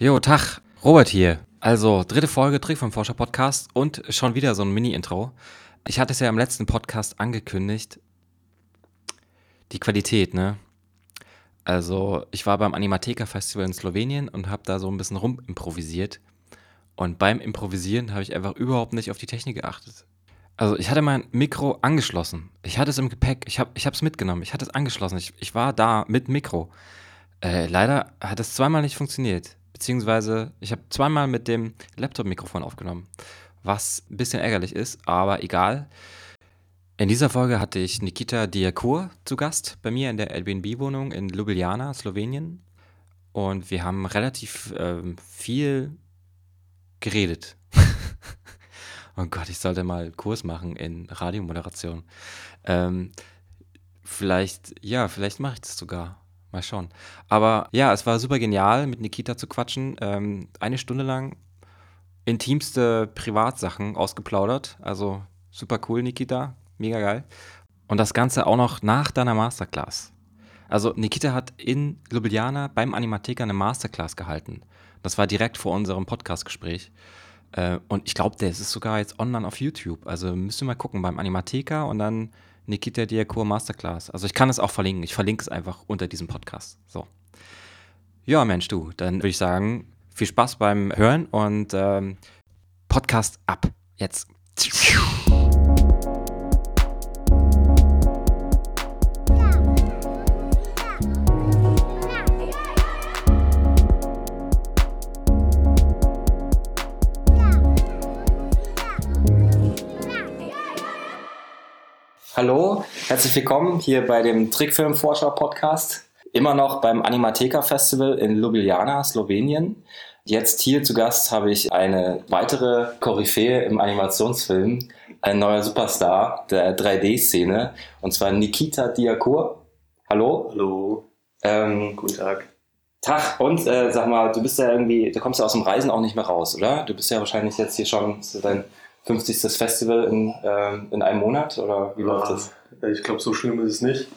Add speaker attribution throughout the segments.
Speaker 1: Jo, Tag, Robert hier. Also, dritte Folge Trick vom Forscher Podcast und schon wieder so ein Mini-Intro. Ich hatte es ja im letzten Podcast angekündigt. Die Qualität, ne? Also, ich war beim Animatheker Festival in Slowenien und habe da so ein bisschen rumimprovisiert. Und beim Improvisieren habe ich einfach überhaupt nicht auf die Technik geachtet. Also, ich hatte mein Mikro angeschlossen. Ich hatte es im Gepäck. Ich habe es mitgenommen. Ich hatte es angeschlossen. Ich, ich war da mit Mikro. Äh, leider hat es zweimal nicht funktioniert. Beziehungsweise, ich habe zweimal mit dem Laptop-Mikrofon aufgenommen. Was ein bisschen ärgerlich ist, aber egal. In dieser Folge hatte ich Nikita Diakur zu Gast bei mir in der Airbnb-Wohnung in Ljubljana, Slowenien. Und wir haben relativ ähm, viel geredet. oh Gott, ich sollte mal Kurs machen in Radiomoderation. Ähm, vielleicht, ja, vielleicht mache ich das sogar. Mal schauen. Aber ja, es war super genial, mit Nikita zu quatschen. Ähm, eine Stunde lang intimste Privatsachen ausgeplaudert. Also super cool, Nikita. Mega geil. Und das Ganze auch noch nach deiner Masterclass. Also Nikita hat in Ljubljana beim Animatheker eine Masterclass gehalten. Das war direkt vor unserem Podcastgespräch. Äh, und ich glaube, der ist sogar jetzt online auf YouTube. Also müsst ihr mal gucken beim Animatheker und dann Nikita Diakur Masterclass. Also ich kann es auch verlinken. Ich verlinke es einfach unter diesem Podcast. So. Ja, Mensch, du, dann würde ich sagen, viel Spaß beim Hören und ähm, Podcast ab. Jetzt. Hallo, herzlich willkommen hier bei dem Trickfilm-Vorschau-Podcast. Immer noch beim Animatheker Festival in Ljubljana, Slowenien. Jetzt hier zu Gast habe ich eine weitere Koryphäe im Animationsfilm, ein neuer Superstar der 3D-Szene, und zwar Nikita Diakur. Hallo.
Speaker 2: Hallo.
Speaker 1: Ähm,
Speaker 2: Guten Tag.
Speaker 1: Tag, und äh, sag mal, du bist ja irgendwie, du kommst ja aus dem Reisen auch nicht mehr raus, oder? Du bist ja wahrscheinlich jetzt hier schon dein 50. Festival in, ähm, in einem Monat, oder wie läuft das?
Speaker 2: Ich glaube, so schlimm ist es nicht.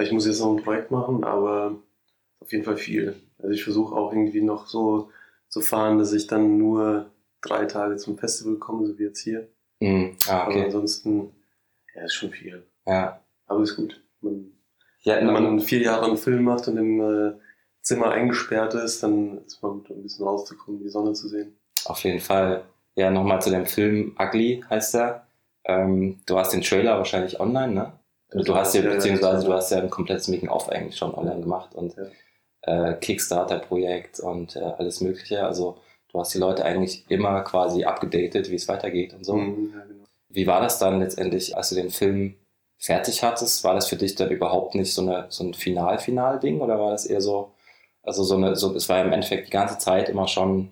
Speaker 2: Ich muss jetzt noch ein Projekt machen, aber auf jeden Fall viel. Also ich versuche auch irgendwie noch so zu fahren, dass ich dann nur drei Tage zum Festival komme, so wie jetzt hier.
Speaker 1: Hm, ah,
Speaker 2: Aber
Speaker 1: okay.
Speaker 2: ansonsten, ja, ist schon viel.
Speaker 1: Ja.
Speaker 2: Aber ist gut. Man,
Speaker 1: Ja,
Speaker 2: wenn man vier Jahre einen Film macht und im äh, Zimmer eingesperrt ist, dann ist man gut, um ein bisschen rauszukommen, die Sonne zu sehen.
Speaker 1: Auf jeden Fall. Ja, nochmal zu dem Film Ugly heißt er. Ähm, du hast den Trailer wahrscheinlich online, ne? Also du hast ja,
Speaker 2: Ja, ja,
Speaker 1: beziehungsweise
Speaker 2: ja.
Speaker 1: du hast ja ein komplettes Making-of eigentlich schon online gemacht und äh, Kickstarter-Projekt und äh, alles Mögliche. Also du hast die Leute eigentlich immer quasi abgedatet, wie es weitergeht und so.
Speaker 2: Mhm, ja, genau.
Speaker 1: Wie war das dann letztendlich, als du den Film fertig hattest? War das für dich dann überhaupt nicht so, eine, so ein Final-Final-Ding oder war das eher so, also so eine, so, es war ja im Endeffekt die ganze Zeit immer schon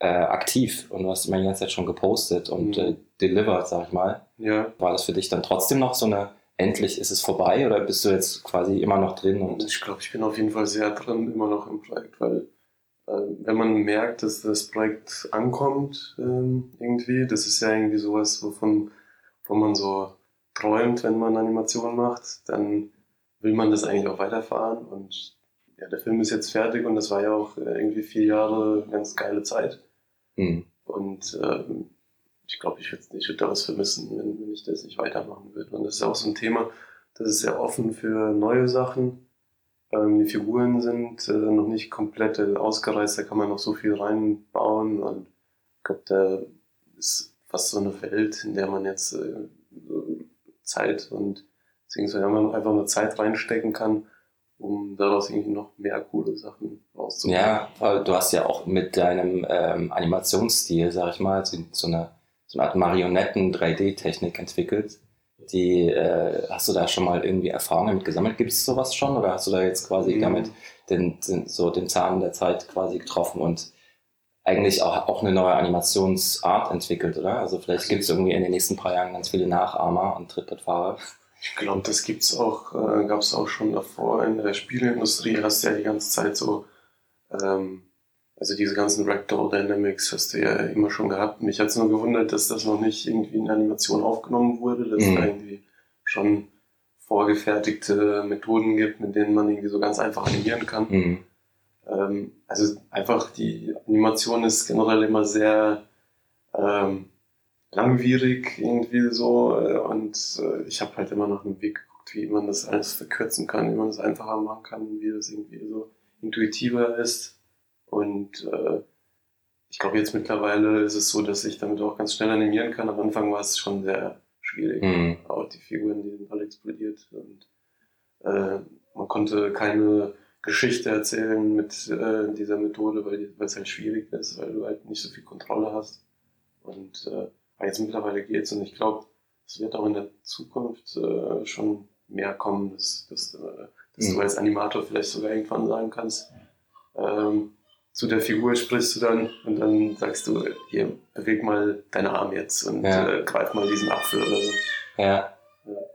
Speaker 1: äh, aktiv und du hast immer die ganze Zeit schon gepostet und
Speaker 2: Mhm.
Speaker 1: äh, delivered, sag ich mal.
Speaker 2: ja,
Speaker 1: War das für dich dann trotzdem noch so eine, endlich ist es vorbei oder bist du jetzt quasi immer noch drin
Speaker 2: Und ich glaube, ich bin auf jeden Fall sehr drin immer noch im Projekt, weil äh, wenn man merkt, dass das Projekt ankommt ähm, irgendwie, das ist ja irgendwie sowas, wovon, wo man so träumt, wenn man Animationen macht, dann will man das eigentlich auch weiterfahren und ja, der Film ist jetzt fertig und das war ja auch äh, irgendwie vier Jahre ganz geile Zeit
Speaker 1: hm,
Speaker 2: und ähm, ich glaube, ich würde ich würd da was vermissen, wenn, wenn ich das nicht weitermachen würde. Und das ist auch so ein Thema, das ist sehr offen für neue Sachen. Ähm, die Figuren sind äh, noch nicht komplett äh, ausgereizt, da kann man noch so viel reinbauen. Und ich glaube, da ist fast so eine Welt, in der man jetzt äh, Zeit und beziehungsweise einfach nur Zeit reinstecken kann, um daraus irgendwie noch mehr coole Sachen rauszuholen.
Speaker 1: ja, weil du hast ja auch mit deinem ähm, Animationsstil, sag ich mal, so, so eine so eine Art Marionetten-3D-Technik entwickelt. Die, äh, hast du da schon mal irgendwie Erfahrungen damit gesammelt? Gibt es sowas schon oder hast du da jetzt quasi
Speaker 2: Mhm.
Speaker 1: damit den, den, so den Zahn der Zeit quasi getroffen und eigentlich auch, auch eine neue Animationsart entwickelt, oder? Also vielleicht gibt es irgendwie in den nächsten paar Jahren ganz viele Nachahmer und Trittbrettfahrer.
Speaker 2: Ich glaube, das gibt's auch, äh, gab es auch schon davor in der Spieleindustrie. Hast du ja die ganze Zeit so, ähm, also diese ganzen Ragdoll Dynamics hast du ja immer schon gehabt. Mich hat's nur gewundert, dass das noch nicht irgendwie in Animation aufgenommen wurde, dass
Speaker 1: Mhm.
Speaker 2: es da irgendwie schon vorgefertigte Methoden gibt, mit denen man irgendwie so ganz einfach animieren kann.
Speaker 1: Mhm.
Speaker 2: ähm, also einfach die Animation ist generell immer sehr ähm, langwierig irgendwie so äh, und äh, ich habe halt immer nach einem Weg geguckt, wie man das alles verkürzen kann, wie man das einfacher machen kann, wie das irgendwie so intuitiver ist und äh, ich glaube jetzt mittlerweile ist es so, dass ich damit auch ganz schnell animieren kann. Am Anfang war es schon sehr schwierig,
Speaker 1: Mhm.
Speaker 2: auch die Figuren, die sind alle explodiert und äh, man konnte keine Geschichte erzählen mit äh, dieser Methode, weil es halt schwierig ist, weil du halt nicht so viel Kontrolle hast. Und äh, aber jetzt mittlerweile geht's und ich glaube, es wird auch in der Zukunft äh, schon mehr kommen, dass, dass, äh, dass
Speaker 1: Mhm.
Speaker 2: du als Animator vielleicht sogar irgendwann sagen kannst, ähm, zu der Figur sprichst du dann und dann sagst du, hier, beweg mal deine Arme jetzt und
Speaker 1: Ja.
Speaker 2: äh, greif mal diesen Apfel oder so.
Speaker 1: Ja.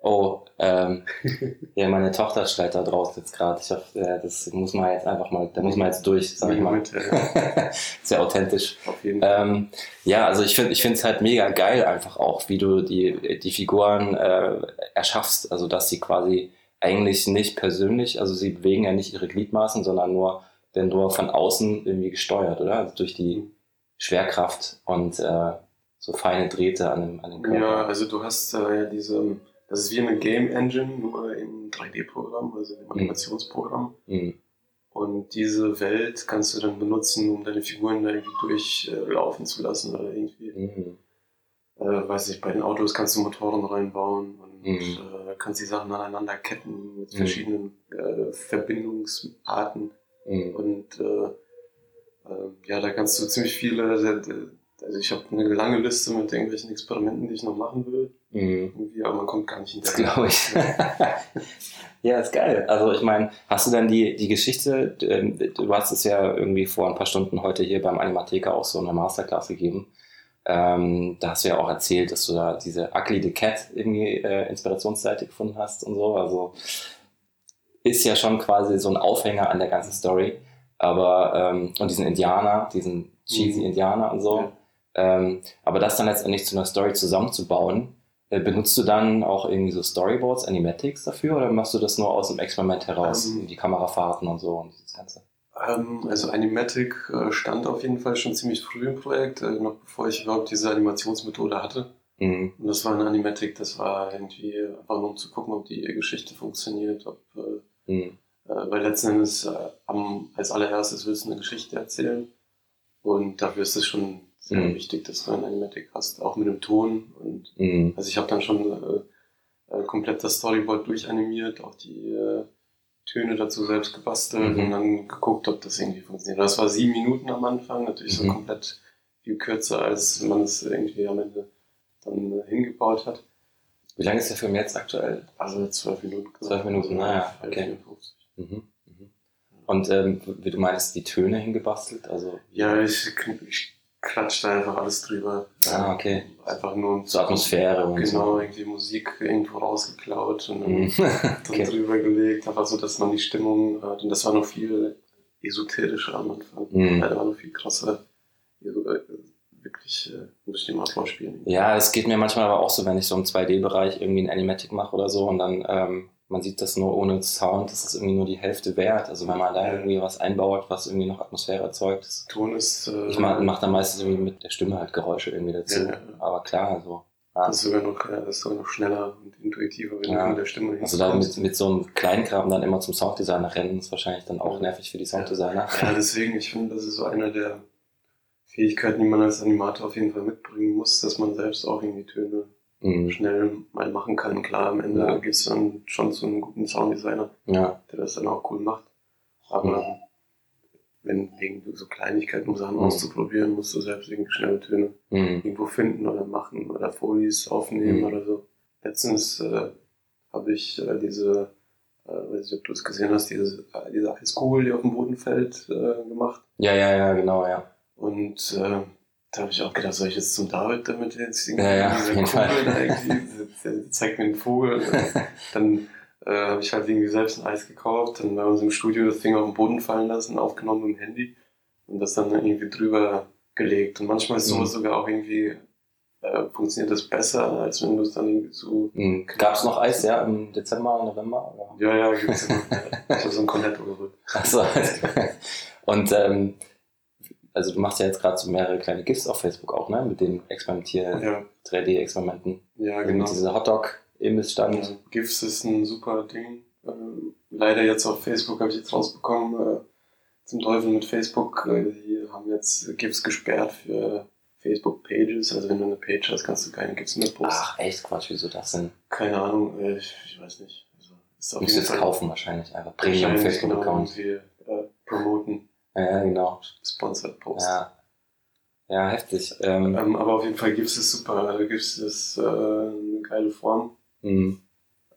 Speaker 1: Oh, ähm, ja, meine Tochter schreit da draußen jetzt gerade. Ich hoffe, äh, das muss man jetzt einfach mal, da muss man jetzt durch, sag ich mal. Sehr authentisch.
Speaker 2: auf jeden Fall.
Speaker 1: Ähm, ja, also ich finde ich finde es halt mega geil einfach auch, wie du die, die Figuren äh, erschaffst. Also dass sie quasi eigentlich nicht persönlich, also sie bewegen ja nicht ihre Gliedmaßen, sondern nur, denn nur von außen irgendwie gesteuert, oder? Also durch die Schwerkraft und äh, so feine Drähte an dem, an dem Körper.
Speaker 2: Ja, also du hast äh, ja diese, das ist wie eine Game Engine, nur im 3D-Programm, also im Animationsprogramm.
Speaker 1: Mhm.
Speaker 2: Und diese Welt kannst du dann benutzen, um deine Figuren da irgendwie durchlaufen zu lassen oder irgendwie,
Speaker 1: Mhm.
Speaker 2: äh, weiß ich, bei den Autos kannst du Motoren reinbauen und
Speaker 1: Mhm.
Speaker 2: äh, kannst die Sachen aneinander ketten mit
Speaker 1: Mhm.
Speaker 2: verschiedenen äh, Verbindungsarten.
Speaker 1: Mhm.
Speaker 2: Und äh, äh, ja, da kannst du ziemlich viele, also ich habe eine lange Liste mit irgendwelchen Experimenten, die ich noch machen will.
Speaker 1: Mhm.
Speaker 2: Irgendwie, aber man kommt gar nicht
Speaker 1: Das
Speaker 2: hinterher.
Speaker 1: glaube ich. ja, ist geil. Also ich meine, hast du dann die, die Geschichte, ähm, du hast es ja irgendwie vor ein paar Stunden heute hier beim Animatheka auch so eine Masterclass gegeben. Ähm, da hast du ja auch erzählt, dass du da diese Ugly the Cat irgendwie äh, Inspirationsseite gefunden hast und so. Also ist ja schon quasi so ein Aufhänger an der ganzen Story. Aber, ähm, und diesen Indianer, diesen cheesy
Speaker 2: Mhm.
Speaker 1: Indianer und so.
Speaker 2: Ja.
Speaker 1: Ähm, aber das dann letztendlich zu einer Story zusammenzubauen, äh, benutzt du dann auch irgendwie so Storyboards, Animatics dafür oder machst du das nur aus dem Experiment heraus,
Speaker 2: Ähm.
Speaker 1: die Kamerafahrten und so und das Ganze?
Speaker 2: Ähm, also Animatic äh, stand auf jeden Fall schon ziemlich früh im Projekt, äh, noch bevor ich überhaupt diese Animationsmethode hatte.
Speaker 1: Mhm.
Speaker 2: Und das war ein Animatic, das war irgendwie einfach nur um zu gucken, ob die Geschichte funktioniert, ob, äh,
Speaker 1: Mhm.
Speaker 2: äh, weil letzten Endes äh, am, als allererstes willst du eine Geschichte erzählen und dafür ist es schon sehr
Speaker 1: Mhm.
Speaker 2: wichtig, dass du ein Animatic hast, auch mit dem Ton und
Speaker 1: Mhm.
Speaker 2: Also ich habe dann schon äh, äh, komplett das Storyboard durchanimiert, auch die äh, Töne dazu selbst gebastelt
Speaker 1: Mhm.
Speaker 2: und dann geguckt, ob das irgendwie funktioniert. Das war sieben Minuten am Anfang, natürlich
Speaker 1: Mhm.
Speaker 2: so komplett viel kürzer, als man es irgendwie am Ende dann äh, hingebaut hat.
Speaker 1: Wie lange ist der Film jetzt aktuell?
Speaker 2: Also zwölf Minuten.
Speaker 1: Zwölf Minuten, naja,
Speaker 2: Halb
Speaker 1: okay.
Speaker 2: 54.
Speaker 1: Mhm. Mhm. Und ähm, wie du meinst, die Töne hingebastelt? Also
Speaker 2: Ja, ich, ich klatschte einfach alles drüber.
Speaker 1: Ah, okay.
Speaker 2: Einfach nur
Speaker 1: so Atmosphäre und
Speaker 2: Genau, irgendwie Musik irgendwo rausgeklaut und dann
Speaker 1: so. Mhm. okay.
Speaker 2: drüber gelegt, einfach so, dass man die Stimmung hat. Und das war noch viel esoterischer am Anfang. Ja, da war noch viel krasser. Äh, wirklich, äh, muss ich dir mal vorspielen.
Speaker 1: Ja, es geht mir manchmal aber auch so, wenn ich so im 2D-Bereich irgendwie ein Animatic mache oder so und dann ähm, man sieht das nur ohne Sound, das ist irgendwie nur die Hälfte wert. Also wenn man da irgendwie was einbaut, was irgendwie noch Atmosphäre erzeugt,
Speaker 2: Ton ist, äh,
Speaker 1: ich mache mach dann meistens irgendwie mit der Stimme halt Geräusche irgendwie dazu.
Speaker 2: Ja, ja.
Speaker 1: Aber klar, also ja.
Speaker 2: das ist sogar noch, ja, das ist sogar noch schneller und intuitiver, wenn
Speaker 1: Ja.
Speaker 2: du mit der Stimme
Speaker 1: Also da mit, mit so einem Kleinkram dann immer zum Sounddesigner rennen, ist wahrscheinlich dann auch nervig für die Sounddesigner.
Speaker 2: Ja, deswegen, ich finde, das ist so eine der Fähigkeiten, die man als Animator auf jeden Fall mitbringen muss, dass man selbst auch irgendwie Töne
Speaker 1: Mhm.
Speaker 2: schnell mal machen kann. Klar, am Ende
Speaker 1: Ja.
Speaker 2: gehst du dann schon zu einem guten Sounddesigner,
Speaker 1: Ja.
Speaker 2: der das dann auch cool macht. Aber
Speaker 1: Mhm.
Speaker 2: wenn wegen so Kleinigkeiten, um Sachen
Speaker 1: Mhm.
Speaker 2: auszuprobieren, musst du selbst irgendwie schnelle Töne
Speaker 1: Mhm.
Speaker 2: irgendwo finden oder machen oder Folies aufnehmen
Speaker 1: Mhm.
Speaker 2: oder so. Letztens äh, habe ich äh, diese, äh, weiß nicht, ob du es gesehen hast, diese, äh, diese Eiskugel, die auf dem Boden fällt, äh, gemacht.
Speaker 1: ja, ja, ja, genau, ja.
Speaker 2: Und äh, da habe ich auch gedacht, soll ich jetzt zum David damit jetzt
Speaker 1: Ja, ja, auf
Speaker 2: diese Kugel da irgendwie, zeigt mir einen Vogel. dann äh, habe ich halt irgendwie selbst ein Eis gekauft, dann bei uns im Studio das Ding auf den Boden fallen lassen, aufgenommen mit dem Handy und das dann irgendwie drüber gelegt. Und manchmal ist sowas
Speaker 1: Mhm.
Speaker 2: sogar auch irgendwie, äh, funktioniert das besser, als wenn du es dann irgendwie so.
Speaker 1: Mhm. Gab es noch Eis, ja, im Dezember, November? Oder?
Speaker 2: Ja, ja, gibt's immer. Ich habe so ein Cornetto geholt.
Speaker 1: Achso. Und ähm, also du machst ja jetzt gerade so mehrere kleine GIFs auf Facebook auch, ne? Mit den Experimentier
Speaker 2: Ja,
Speaker 1: 3D-Experimenten.
Speaker 2: ja
Speaker 1: Also
Speaker 2: genau.
Speaker 1: Mit dieser Hotdog-Imbissstand.
Speaker 2: Ja, GIFs ist ein super Ding. Ähm, leider jetzt auf Facebook habe ich jetzt rausbekommen, äh, zum Teufel mit Facebook, äh, die haben jetzt GIFs gesperrt für Facebook-Pages. Also wenn du eine Page hast, kannst du keine GIFs mehr posten.
Speaker 1: Ach, echt Quatsch, wieso das denn?
Speaker 2: Keine Ahnung, äh, ich, ich weiß nicht. Also, ist auf
Speaker 1: Musst du jetzt kaufen wahrscheinlich einfach.
Speaker 2: wahrscheinlich
Speaker 1: Premium
Speaker 2: genau
Speaker 1: Facebook-Account.
Speaker 2: irgendwie, promoten,
Speaker 1: Ja, genau.
Speaker 2: Sponsored Post.
Speaker 1: Ja. Ja, heftig. Ähm,
Speaker 2: Ähm, aber auf jeden Fall GIFs ist super. GIFs ist äh, eine geile Form.
Speaker 1: mh.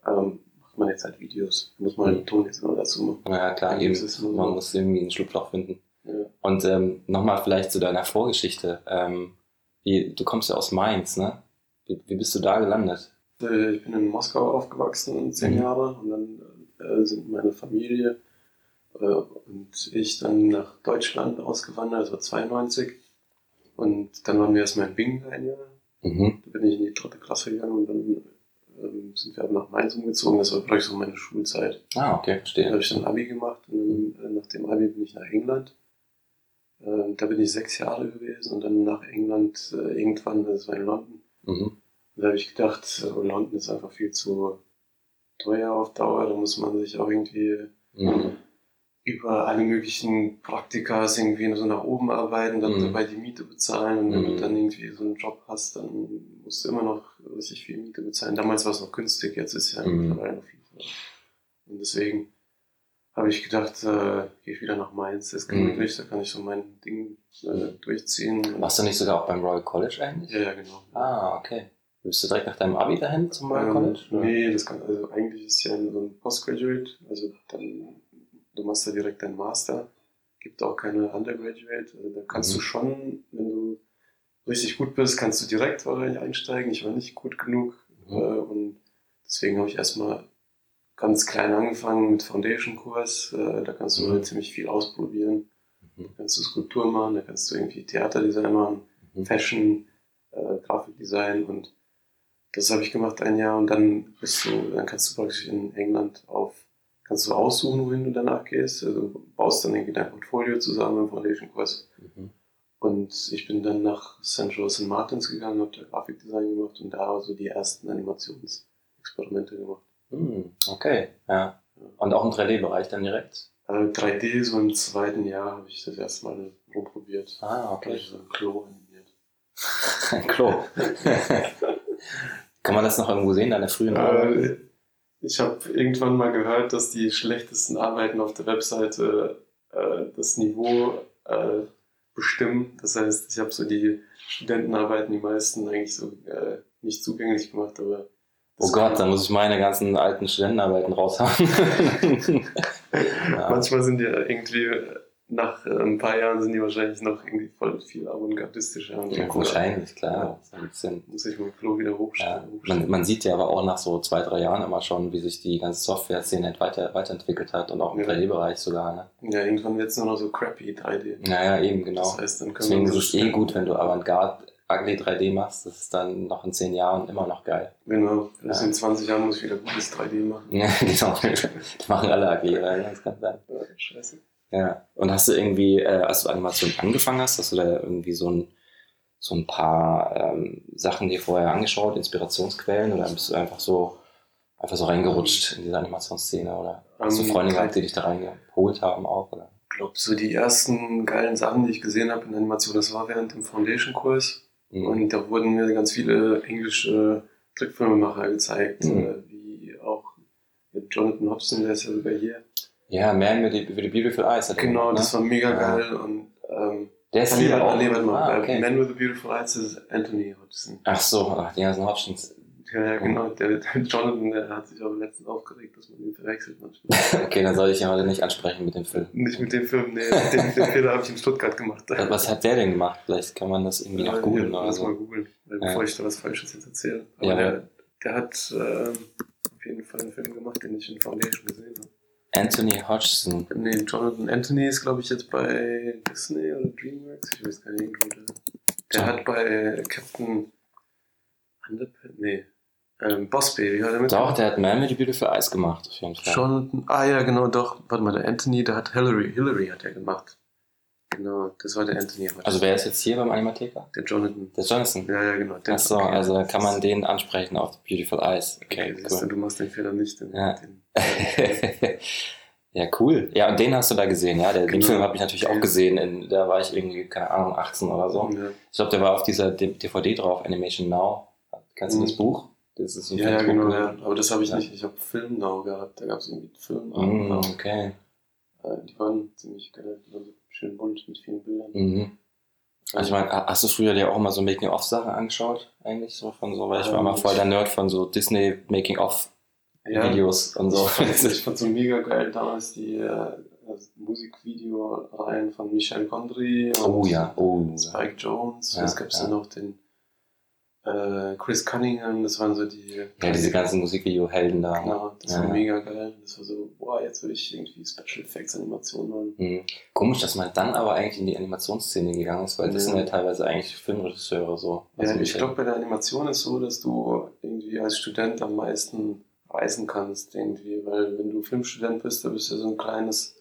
Speaker 2: Ähm, macht man jetzt halt Videos. Muss man halt einen Ton jetzt immer dazu machen.
Speaker 1: ja, klar,
Speaker 2: Ja,
Speaker 1: eben.
Speaker 2: nur so.
Speaker 1: Man muss irgendwie ein Schlupfloch finden.
Speaker 2: Ja.
Speaker 1: Und ähm, nochmal vielleicht zu deiner Vorgeschichte. Ähm, wie, du kommst ja aus Mainz, ne? Wie, wie bist du da gelandet?
Speaker 2: Äh, Ich bin in Moskau aufgewachsen, zehn
Speaker 1: Mhm.
Speaker 2: Jahre, und dann äh, sind meine Familie und ich dann nach Deutschland ausgewandert, das war 92. Und dann waren wir erstmal in Bingen ein Jahr.
Speaker 1: Mhm.
Speaker 2: Da bin ich in die dritte Klasse gegangen und dann ähm, sind wir aber nach Mainz umgezogen. Das war gleich so meine Schulzeit.
Speaker 1: Ah, okay,
Speaker 2: Da
Speaker 1: verstehe.
Speaker 2: habe ich dann Abi gemacht und dann, äh, nach dem Abi bin ich nach England. Ähm, da bin ich sechs Jahre gewesen und dann nach England äh, irgendwann, das war in London.
Speaker 1: Mhm.
Speaker 2: Und da habe ich gedacht, äh, London ist einfach viel zu teuer auf Dauer. Da muss man sich auch irgendwie
Speaker 1: Mhm.
Speaker 2: Über alle möglichen Praktikas irgendwie so nach oben arbeiten, dann
Speaker 1: Mhm.
Speaker 2: dabei die Miete bezahlen. Und wenn
Speaker 1: Mhm.
Speaker 2: du dann irgendwie so einen Job hast, dann musst du immer noch richtig viel Miete bezahlen. Damals war es noch günstig, jetzt ist ja
Speaker 1: Mhm.
Speaker 2: mittlerweile noch viel. Und deswegen habe ich gedacht, äh, gehe ich wieder nach Mainz, das ist
Speaker 1: Mhm.
Speaker 2: gemütlich, da kann ich so mein Ding äh, durchziehen.
Speaker 1: Warst du nicht sogar auch beim Royal College eigentlich?
Speaker 2: Ja, ja, genau.
Speaker 1: Ah, okay. Bist du direkt nach deinem Abi dahin zum Royal
Speaker 2: Ähm,
Speaker 1: College? oder?
Speaker 2: Nee, das kann, also eigentlich ist ja so ein Postgraduate, also dann, du machst da direkt deinen Master, gibt auch keine Undergraduate, also da kannst
Speaker 1: Mhm.
Speaker 2: du schon, wenn du richtig gut bist, kannst du direkt wahrscheinlich einsteigen, ich war nicht gut genug
Speaker 1: Mhm.
Speaker 2: äh, und deswegen habe ich erstmal ganz klein angefangen mit Foundation-Kurs, äh, da kannst du
Speaker 1: Mhm.
Speaker 2: halt ziemlich viel ausprobieren,
Speaker 1: Mhm.
Speaker 2: da kannst du Skulptur machen, da kannst du irgendwie Theaterdesign machen,
Speaker 1: Mhm.
Speaker 2: Fashion, äh, Grafikdesign und das habe ich gemacht ein Jahr und dann bist du, dann kannst du praktisch in England auf, kannst du aussuchen, wohin du danach gehst. Also du baust dann irgendwie dein Portfolio zusammen im Foundation Kurs.
Speaker 1: Mhm.
Speaker 2: Und ich bin dann nach St. Joe St. Martins gegangen, habe da Grafikdesign gemacht und da so die ersten Animationsexperimente gemacht.
Speaker 1: Mhm. Okay, ja. Und auch im 3D-Bereich dann direkt?
Speaker 2: Äh, 3D, so im zweiten Jahr habe ich das erste Mal rumprobiert.
Speaker 1: Ah,
Speaker 2: Da
Speaker 1: okay.
Speaker 2: ich so ein Klo animiert.
Speaker 1: Ein Klo. Kann man das noch irgendwo sehen, deine frühen?
Speaker 2: Äh, ich habe irgendwann mal gehört, dass die schlechtesten Arbeiten auf der Webseite äh, das Niveau äh, bestimmen. Das heißt, ich habe so die Studentenarbeiten, die meisten eigentlich so äh, nicht zugänglich gemacht, aber
Speaker 1: Oh Gott, da muss ich meine ganzen alten Studentenarbeiten raushauen. ja.
Speaker 2: manchmal sind die irgendwie nach äh, ein paar Jahren sind die wahrscheinlich noch irgendwie voll viel avantgardistischer. und
Speaker 1: Ja, wahrscheinlich, klar. Bisschen.
Speaker 2: Muss ich mein Klo wieder
Speaker 1: Ja.
Speaker 2: hochstellen.
Speaker 1: Man, man sieht ja aber auch nach so zwei, drei Jahren immer schon, wie sich die ganze Software-Szene weiter, weiterentwickelt hat und auch im
Speaker 2: Ja.
Speaker 1: 3D-Bereich sogar. Ne?
Speaker 2: ja, irgendwann wird es nur noch so crappy 3D.
Speaker 1: Naja, eben, genau.
Speaker 2: Das heißt, dann können
Speaker 1: Deswegen
Speaker 2: wir
Speaker 1: ist es eh gut, wenn du Avantgarde ugly 3D machst. Das ist dann noch in zehn Jahren immer noch geil.
Speaker 2: Genau, das
Speaker 1: Ja.
Speaker 2: in 20 Jahren muss ich wieder gutes 3D machen.
Speaker 1: Ja, genau. Die machen alle ugly, ja, das kann sein.
Speaker 2: Ja, scheiße.
Speaker 1: Ja. Und hast du irgendwie, äh, als du Animation angefangen hast, hast du da irgendwie so ein, so ein paar ähm, Sachen dir vorher angeschaut, Inspirationsquellen, oder bist du einfach so, einfach so reingerutscht in diese Animationsszene, oder hast du
Speaker 2: Ähm,
Speaker 1: Freunde gehabt, die dich da reingeholt haben auch, oder?
Speaker 2: Ich glaube, so die ersten geilen Sachen, die ich gesehen habe in der Animation, das war während dem Foundation-Kurs.
Speaker 1: Mhm.
Speaker 2: Und da wurden mir ganz viele englische Trickfilmemacher gezeigt,
Speaker 1: Mhm.
Speaker 2: äh, wie auch Jonathan Hodgson, der ist ja sogar hier.
Speaker 1: Ja, Man with the, with the Beautiful Eyes. Hat er
Speaker 2: Genau,
Speaker 1: gemacht,
Speaker 2: das war mega
Speaker 1: Ja.
Speaker 2: geil. Und ähm,
Speaker 1: Der ist hier auch.
Speaker 2: mal.
Speaker 1: Ah,
Speaker 2: Äh,
Speaker 1: okay.
Speaker 2: Man with the Beautiful Eyes ist Anthony Hodgson.
Speaker 1: Ach so, ach, die ganzen Hodgkins.
Speaker 2: Ja, ja, genau. Der, der Jonathan, der hat sich auch letztens aufgeregt, dass man ihn verwechselt manchmal.
Speaker 1: Okay, dann soll ich ihn heute nicht ansprechen mit dem Film.
Speaker 2: Nicht mit dem Film, nee, den, den Fehler habe ich in Stuttgart gemacht.
Speaker 1: Was hat der denn gemacht? Vielleicht kann man das irgendwie noch
Speaker 2: Ja,
Speaker 1: googeln
Speaker 2: ja,
Speaker 1: oder
Speaker 2: mal googeln, weil
Speaker 1: Ja.
Speaker 2: bevor ich da was Falsches jetzt erzähle. Aber
Speaker 1: Ja,
Speaker 2: der, der hat ähm, auf jeden Fall einen Film gemacht, den ich in Foundation gesehen habe.
Speaker 1: Anthony Hodgson.
Speaker 2: Nee, Jonathan Anthony ist, glaube ich, jetzt bei Disney oder Dreamworks. Ich weiß gar nicht, irgendwo der. Der hat bei Captain Underpants, nee, ähm, Boss Baby hat er mit.
Speaker 1: Doch, der hat Man with the Beautiful Eyes gemacht, auf jeden Fall.
Speaker 2: Jonathan, ah ja, genau, doch. Warte mal, der Anthony, der hat Hillary, Hillary hat er gemacht. Genau, das war der Anthony.
Speaker 1: Also wer ist jetzt hier beim Animatheker?
Speaker 2: Der Jonathan.
Speaker 1: Der Jonathan.
Speaker 2: Ja, ja, genau.
Speaker 1: Achso,
Speaker 2: okay.
Speaker 1: also kann man den ansprechen auf Beautiful Eyes.
Speaker 2: Okay,
Speaker 1: Okay, cool.
Speaker 2: du machst den Fehler nicht. Den,
Speaker 1: Ja.
Speaker 2: den,
Speaker 1: ja, cool. Ja, und den hast du da gesehen, ja. Der, Den
Speaker 2: Genau.
Speaker 1: Film habe ich natürlich auch gesehen. In, da war ich irgendwie, keine Ahnung, 18 oder so.
Speaker 2: ja.
Speaker 1: Ich glaube, der war auf dieser DVD drauf, Animation Now. Kennst du
Speaker 2: Mhm.
Speaker 1: das Buch? Das ist ein
Speaker 2: Ja, ja, genau, ja. Aber das habe ich
Speaker 1: Ja.
Speaker 2: nicht. Ich habe Film Now gehabt. Da gab es irgendwie Film.
Speaker 1: Mhm, okay.
Speaker 2: Äh, Die waren ziemlich geil. Die waren so schön bunt mit vielen Bildern.
Speaker 1: Mhm. Also ich meine, hast du früher dir auch immer so Making-of-Sachen angeschaut? Eigentlich so von so, weil ich war
Speaker 2: Ähm,
Speaker 1: immer voll der Nerd von so Disney Making-of-Videos
Speaker 2: ja,
Speaker 1: und so.
Speaker 2: Ich fand, so mega geil damals die äh, Musikvideo-Reihen von Michel Gondry und
Speaker 1: oh ja, oh.
Speaker 2: Spike Jones.
Speaker 1: Ja,
Speaker 2: es gab
Speaker 1: ja.
Speaker 2: dann noch den äh, Chris Cunningham. Das waren so die.
Speaker 1: Ja, diese ganzen Musikvideo-Helden da. ne?
Speaker 2: Genau, das
Speaker 1: Ja.
Speaker 2: war mega geil. Das war so, boah, jetzt will ich irgendwie Special Effects Animationen machen.
Speaker 1: Mhm. Komisch, dass man dann aber eigentlich in die Animationsszene gegangen ist, weil das sind ja teilweise eigentlich Filmregisseure so. Also
Speaker 2: Ja, ich glaube, bei der Animation ist so, dass du irgendwie als Student am meisten reisen kannst, irgendwie, weil wenn du Filmstudent bist, da bist du so ein kleines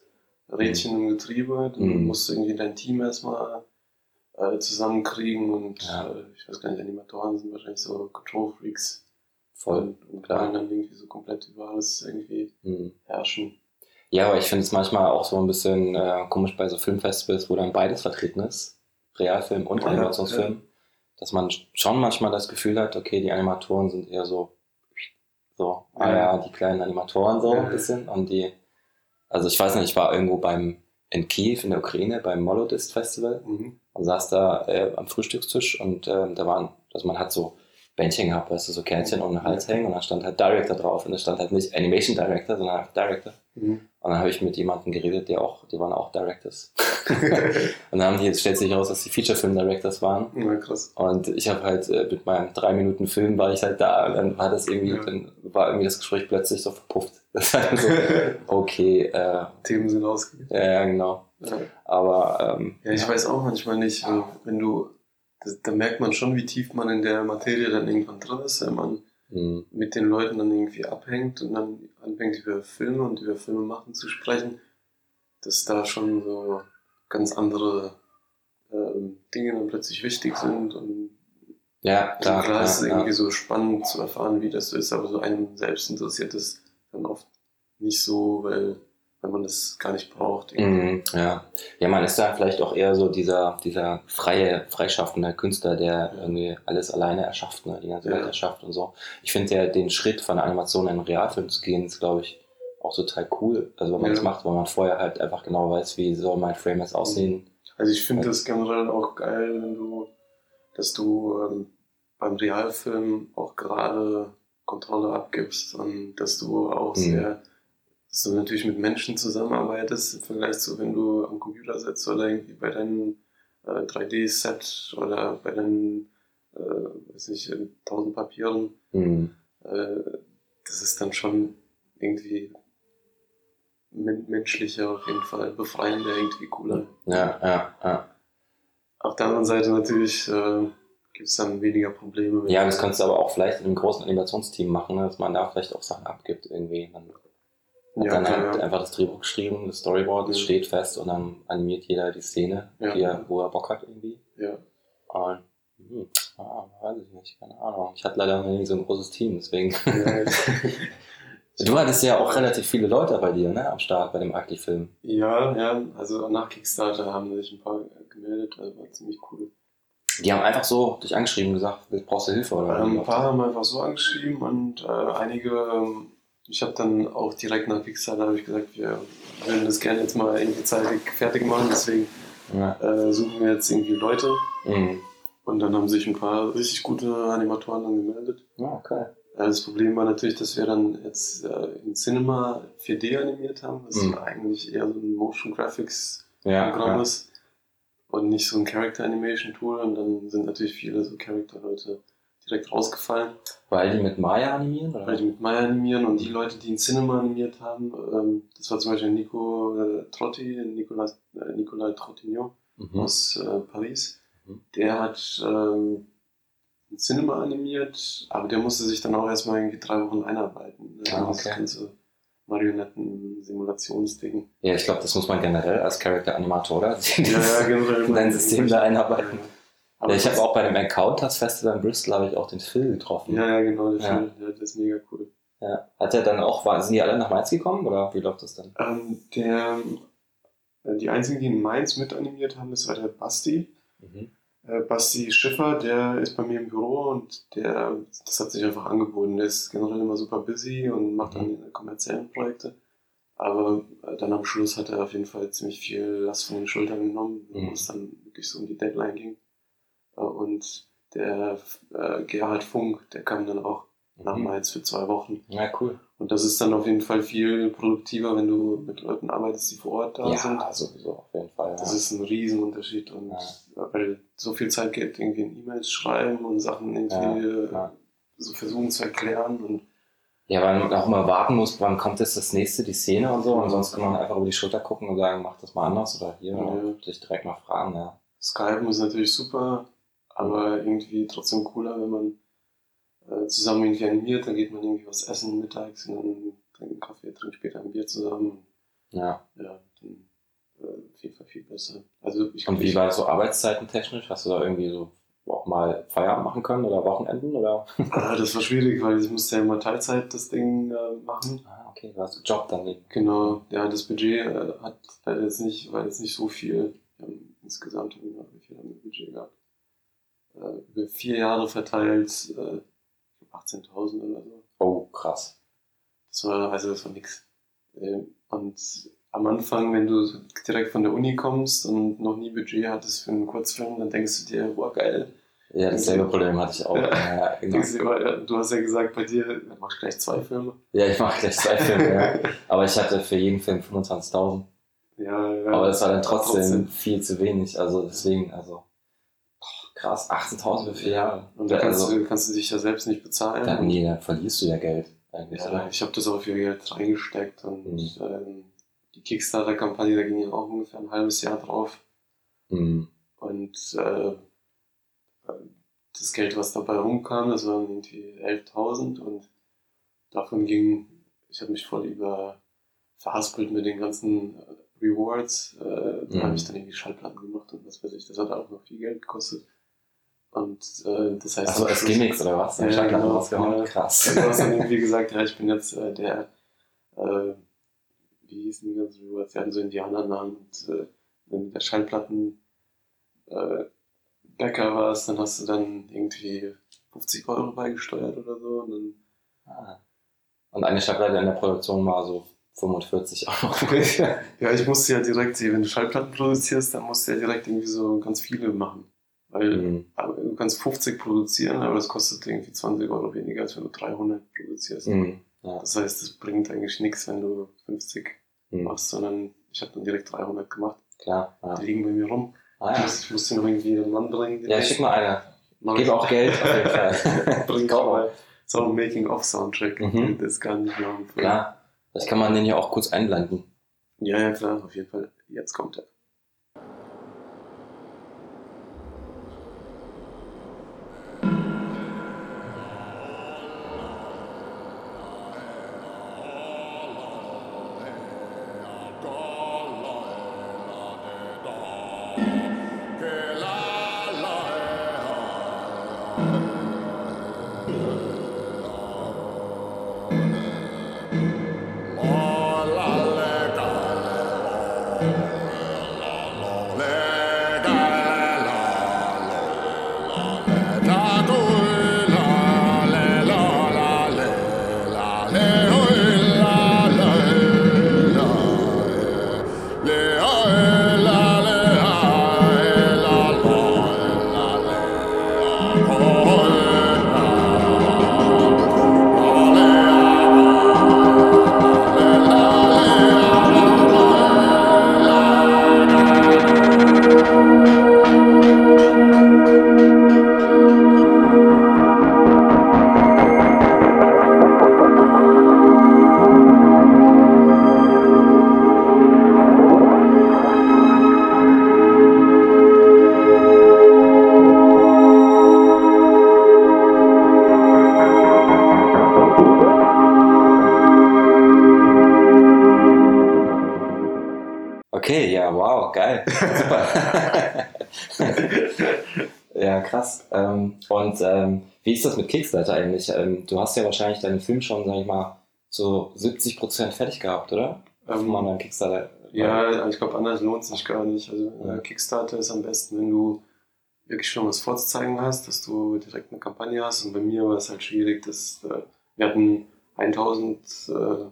Speaker 2: Rädchen im Getriebe, dann
Speaker 1: Mhm.
Speaker 2: musst du irgendwie dein Team erstmal äh, zusammenkriegen und
Speaker 1: Ja.
Speaker 2: äh, ich weiß gar nicht, Animatoren sind wahrscheinlich so Control Freaks
Speaker 1: voll.
Speaker 2: und,
Speaker 1: klar.
Speaker 2: dann irgendwie so komplett über alles irgendwie
Speaker 1: Mhm.
Speaker 2: herrschen.
Speaker 1: Ja, aber ich finde es manchmal auch so ein bisschen äh, komisch bei so Filmfestivals, wo dann beides vertreten ist. Realfilm und
Speaker 2: Ja,
Speaker 1: Animationsfilm. Dass man schon manchmal das Gefühl hat, okay, die Animatoren sind eher so, so, ah
Speaker 2: Ja.
Speaker 1: die kleinen Animatoren so ein bisschen. Und die, also ich weiß nicht, ich war irgendwo beim, in Kiew in der Ukraine beim Molodist Festival
Speaker 2: Mhm.
Speaker 1: und saß da äh, am Frühstückstisch und ähm, da waren, also man hat so Bändchen gehabt, weißt du, so Kärtchen um den Hals hängen und da stand halt Director drauf und da stand halt nicht Animation Director, sondern einfach Director.
Speaker 2: Mhm.
Speaker 1: Und dann habe ich mit jemandem geredet, der auch, die waren auch Directors. und dann haben die jetzt stellt sich raus, dass die Feature-Film-Directors waren.
Speaker 2: ja, krass.
Speaker 1: Und ich habe halt äh, mit meinem drei Minuten Film war ich halt da. Und dann war das irgendwie,
Speaker 2: Ja.
Speaker 1: dann war irgendwie das Gespräch plötzlich so verpufft. Das war dann so, okay, äh,
Speaker 2: Themen sind ausgegangen.
Speaker 1: ja, genau.
Speaker 2: Ja.
Speaker 1: Aber ähm,
Speaker 2: Ja, ich weiß auch manchmal nicht, wenn du, das, da merkt man schon, wie tief man in der Materie dann irgendwann drin ist, wenn man
Speaker 1: mh,
Speaker 2: mit den Leuten dann irgendwie abhängt und dann anfängt über Filme und über Filme machen zu sprechen, dass da schon so ganz andere ähm, Dinge dann plötzlich wichtig sind und
Speaker 1: ja,
Speaker 2: also
Speaker 1: klar,
Speaker 2: klar, ist es irgendwie so spannend zu erfahren, wie das so ist, aber so einen selbst interessiert es dann oft nicht so, weil, weil man das gar nicht braucht.
Speaker 1: Mhm, ja. ja, man ist da vielleicht auch eher so dieser, dieser freie, freischaffende Künstler, der irgendwie alles alleine erschafft, ne? die ganze
Speaker 2: Ja.
Speaker 1: Welt erschafft und so. Ich finde ja den Schritt von Animation in einen Realfilm zu gehen, ist glaube ich auch total cool. Also wenn man
Speaker 2: Ja.
Speaker 1: das macht, weil man vorher halt einfach genau weiß, wie soll mein Frame jetzt aussehen.
Speaker 2: Also ich finde das generell auch geil, wenn du, dass du ähm, beim Realfilm auch gerade Kontrolle abgibst und dass du auch
Speaker 1: Mhm.
Speaker 2: sehr, dass du natürlich mit Menschen zusammenarbeitest im Vergleich zu, wenn du am Computer sitzt oder irgendwie bei deinem äh, 3D-Set oder bei deinen, äh, weiß nicht, tausend Papieren.
Speaker 1: Mhm.
Speaker 2: Äh, das ist dann schon irgendwie men menschlicher auf jeden Fall, befreiender, irgendwie cooler.
Speaker 1: Ja, ja, ja.
Speaker 2: Auf der anderen Seite natürlich äh, gibt es dann weniger Probleme.
Speaker 1: Ja, das kannst du aber auch vielleicht in einem großen Animationsteam machen, ne, dass man da vielleicht auch Sachen abgibt irgendwie. Man hat
Speaker 2: ja,
Speaker 1: dann
Speaker 2: klar,
Speaker 1: halt
Speaker 2: ja.
Speaker 1: einfach das Drehbuch geschrieben, das Storyboard, das
Speaker 2: Mhm.
Speaker 1: steht fest und dann animiert jeder die Szene,
Speaker 2: Ja.
Speaker 1: die er, wo er Bock hat irgendwie.
Speaker 2: ja.
Speaker 1: Und, hm, ah, weiß ich nicht, keine Ahnung. Ich hatte leider noch nie so ein großes Team, deswegen.
Speaker 2: Ja,
Speaker 1: du hattest ja auch relativ viele Leute bei dir, ne, am Start bei dem Akti-Film.
Speaker 2: ja, ja, also nach Kickstarter haben sich ein paar gemeldet, das war ziemlich cool.
Speaker 1: Die haben einfach so dich angeschrieben und gesagt, brauchst du Hilfe oder
Speaker 2: ein paar haben einfach so angeschrieben und äh, einige, ähm, ich habe dann auch direkt nach Kickstarter habe ich gesagt, wir würden das gerne jetzt mal irgendwie zeitig fertig machen, deswegen
Speaker 1: Ja.
Speaker 2: äh, suchen wir jetzt irgendwie Leute.
Speaker 1: Mhm.
Speaker 2: Und dann haben sich ein paar richtig gute Animatoren dann gemeldet.
Speaker 1: ja, okay.
Speaker 2: Äh, Das Problem war natürlich, dass wir dann jetzt äh, in Cinema 4D animiert haben, was
Speaker 1: Mhm.
Speaker 2: eigentlich eher so ein Motion Graphics
Speaker 1: Ja,
Speaker 2: Programm
Speaker 1: ja.
Speaker 2: ist und nicht so ein Character Animation Tool. Und dann sind natürlich viele so Charakterleute direkt rausgefallen,
Speaker 1: Weil die mit Maya animieren? Oder?
Speaker 2: weil die mit Maya animieren und die Leute, die in Cinema animiert haben, ähm, das war zum Beispiel Nico äh, Trotti, Nicolas, äh, Nicolas Trottignon
Speaker 1: mhm.
Speaker 2: aus äh, Paris.
Speaker 1: Mhm.
Speaker 2: Der hat ähm, ein Cinema animiert, aber der musste sich dann auch erstmal irgendwie drei Wochen einarbeiten. Ne?
Speaker 1: Ah,
Speaker 2: Das
Speaker 1: okay.
Speaker 2: ganze Marionetten-Simulationsding.
Speaker 1: Ja, ich glaube, das muss man generell als Character-Animator, oder?
Speaker 2: Ja, ja, generell.
Speaker 1: In dein System da einarbeiten.
Speaker 2: Aber
Speaker 1: Ja, ich habe auch bei dem Encounters Festival in Bristol habe ich auch den Phil getroffen.
Speaker 2: Ja, ja, genau, der
Speaker 1: Ja.
Speaker 2: Film, ja, das ist mega cool.
Speaker 1: Ja. Hat er dann auch, sind die alle nach Mainz gekommen oder wie läuft das dann?
Speaker 2: Ähm, der, äh, die einzigen, die in Mainz mit animiert haben, das war der Basti.
Speaker 1: Mhm.
Speaker 2: Äh, Basti Schiffer, der ist bei mir im Büro und der, das hat sich einfach angeboten. Der ist generell immer super busy und macht dann die kommerziellen Projekte. Aber äh, dann am Schluss hat er auf jeden Fall ziemlich viel Last von den Schultern genommen, wo
Speaker 1: Mhm.
Speaker 2: es dann wirklich so um die Deadline ging. Äh, und der äh, Gerhard Funk, der kam dann auch nach
Speaker 1: Mhm.
Speaker 2: Mainz für zwei Wochen.
Speaker 1: Ja, cool.
Speaker 2: Und das ist dann auf jeden Fall viel produktiver, wenn du mit Leuten arbeitest, die vor Ort da sind.
Speaker 1: Ja, sowieso, auf jeden Fall.
Speaker 2: Das
Speaker 1: ja.
Speaker 2: ist ein Riesenunterschied und
Speaker 1: Ja.
Speaker 2: weil so viel Zeit geht, irgendwie in E-Mails schreiben und Sachen irgendwie äh,
Speaker 1: ja.
Speaker 2: so versuchen zu erklären und
Speaker 1: Ja, weil man auch immer warten muss, wann kommt jetzt das nächste, die Szene und so. Und sonst kann man einfach über die Schulter gucken und sagen, mach das mal anders oder hier.
Speaker 2: Ja.
Speaker 1: Oder sich direkt mal fragen, ja.
Speaker 2: Skypen ist natürlich super, aber irgendwie trotzdem cooler, wenn man äh, zusammen irgendwie animiert, dann geht man irgendwie was essen mittags und dann trinkt einen Kaffee, trinkt später ein Bier zusammen.
Speaker 1: ja.
Speaker 2: Ja, dann äh, Fall viel besser. Also ich
Speaker 1: Und wie war das so arbeitszeiten technisch? Hast du da irgendwie so auch mal Feierabend machen können oder Wochenenden oder?
Speaker 2: Ah, das war schwierig, weil ich musste ja immer Teilzeit das Ding äh, machen.
Speaker 1: Ah, okay, du hast Job dann nicht.
Speaker 2: Genau, ja, das Budget äh, hat leider jetzt nicht, war jetzt nicht so viel. Wir haben insgesamt haben wir, wie viel haben wir Budget gehabt? Äh, über vier Jahre verteilt, äh, 18.000 oder so.
Speaker 1: Oh, krass.
Speaker 2: Das war, also das war nix. Ähm, Und am Anfang, wenn du direkt von der Uni kommst und noch nie Budget hattest für einen Kurzfilm, dann denkst du dir, boah, geil.
Speaker 1: Ja, dasselbe Problem hatte ich auch.
Speaker 2: Ja.
Speaker 1: Ja, genau.
Speaker 2: Du, hast ja gesagt, bei dir, du machst gleich zwei Filme.
Speaker 1: ja ich mache gleich zwei Filme, ja. Aber ich hatte für jeden Film 25.000.
Speaker 2: Ja, ja.
Speaker 1: Aber das war dann trotzdem, viel zu wenig. Also deswegen, also krass, 18.000 für vier Jahre.
Speaker 2: Und da kannst,
Speaker 1: also,
Speaker 2: du, kannst du dich ja selbst nicht bezahlen.
Speaker 1: da, nee, da verlierst du ja Geld. Eigentlich,
Speaker 2: Ja, ich habe das auch viel Geld reingesteckt und
Speaker 1: Mhm.
Speaker 2: ähm, die Kickstarter-Kampagne, da ging ja auch ungefähr ein halbes Jahr drauf.
Speaker 1: Mhm.
Speaker 2: Und äh, das Geld, was dabei rumkam, das waren irgendwie 11.000 und davon ging, ich habe mich voll über verhaspelt mit den ganzen Rewards. Äh, da
Speaker 1: Mhm.
Speaker 2: habe ich dann irgendwie Schallplatten gemacht und was weiß ich, das hat auch noch viel Geld gekostet. Und äh, das heißt, am
Speaker 1: als Gimmicks oder was?
Speaker 2: Ja,
Speaker 1: Schallplatten
Speaker 2: genau,
Speaker 1: rausgehauen?
Speaker 2: ja.
Speaker 1: Krass.
Speaker 2: Du hast dann irgendwie gesagt, ja, ich bin jetzt äh, der, äh, wie hießen die ganzen Rewards? Die hatten so Indianernamen und äh, wenn du der Schallplatten äh, Bäcker warst, dann hast du dann irgendwie 50 Euro beigesteuert oder so. Und dann,
Speaker 1: Ah. Und eine Schallplatte in der Produktion war so 45 Euro.
Speaker 2: ja, ich musste ja direkt, wenn du Schallplatten produzierst, dann musst du ja direkt irgendwie so ganz viele machen. Weil
Speaker 1: Mhm.
Speaker 2: du kannst 50 produzieren, aber das kostet irgendwie 20 Euro weniger, als wenn du 300 produzierst.
Speaker 1: Mhm. Ja.
Speaker 2: Das heißt, es bringt eigentlich nichts, wenn du 50
Speaker 1: Mhm.
Speaker 2: machst, sondern ich habe dann direkt 300 gemacht.
Speaker 1: Klar. Ja.
Speaker 2: Die liegen bei mir rum.
Speaker 1: Ah,
Speaker 2: Ich,
Speaker 1: ja.
Speaker 2: muss, ich muss noch irgendwie einen Mann bringen.
Speaker 1: ja, schick mal eine.
Speaker 2: Mach
Speaker 1: Gib auch Geld auf jeden Fall.
Speaker 2: Bring auch mal. So ein Making-of-Soundtrack.
Speaker 1: Mhm.
Speaker 2: Das kann ich machen.
Speaker 1: Klar. Vielleicht kann man den ja auch kurz einblenden.
Speaker 2: Ja, ja, klar, auf jeden Fall. Jetzt kommt er.
Speaker 1: Das mit Kickstarter eigentlich? Ähm, du hast ja wahrscheinlich deinen Film schon, sag ich mal, so 70% fertig gehabt, oder?
Speaker 2: Ähm,
Speaker 1: einem Kickstarter.
Speaker 2: Ja, ich glaube, anders lohnt sich gar nicht. Also
Speaker 1: Ja.
Speaker 2: äh, Kickstarter ist am besten, wenn du wirklich schon was vorzuzeigen hast, dass du direkt eine Kampagne hast. Und bei mir war es halt schwierig, dass äh, wir hatten 1000 äh,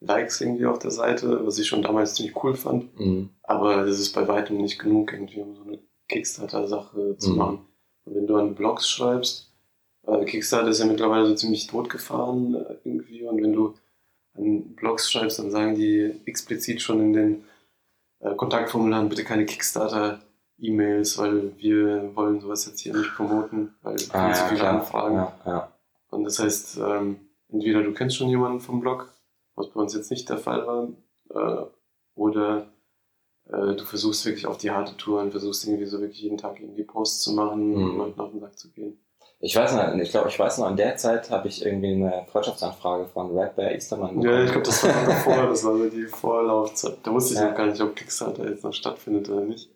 Speaker 2: Likes irgendwie auf der Seite, was ich schon damals ziemlich cool fand.
Speaker 1: Mhm.
Speaker 2: Aber das ist bei weitem nicht genug, irgendwie, um so eine Kickstarter-Sache zu
Speaker 1: Mhm.
Speaker 2: machen. Und wenn du an Blogs schreibst, äh, Kickstarter ist ja mittlerweile so ziemlich totgefahren äh, irgendwie. Und wenn du an Blogs schreibst, dann sagen die explizit schon in den äh, Kontaktformularen bitte keine Kickstarter-E-Mails, weil wir wollen sowas jetzt hier nicht promoten, weil wir
Speaker 1: Ah,
Speaker 2: kriegen zu
Speaker 1: ja,
Speaker 2: viele
Speaker 1: klar.
Speaker 2: Anfragen.
Speaker 1: Ja, ja.
Speaker 2: Und das heißt, ähm, entweder du kennst schon jemanden vom Blog, was bei uns jetzt nicht der Fall war, äh, oder äh, du versuchst wirklich auf die harte Tour und versuchst irgendwie so wirklich jeden Tag irgendwie Posts zu machen und
Speaker 1: Mhm.
Speaker 2: Leuten auf den Sack zu gehen.
Speaker 1: Ich weiß noch, ich glaube, ich weiß noch, in der Zeit habe ich irgendwie eine Freundschaftsanfrage von Red Bear Eastermann
Speaker 2: Ja, ich glaube, das war noch davor, das war so die Vorlaufzeit. Da wusste ich
Speaker 1: Ja.
Speaker 2: noch gar nicht, ob Kickstarter jetzt noch stattfindet oder nicht.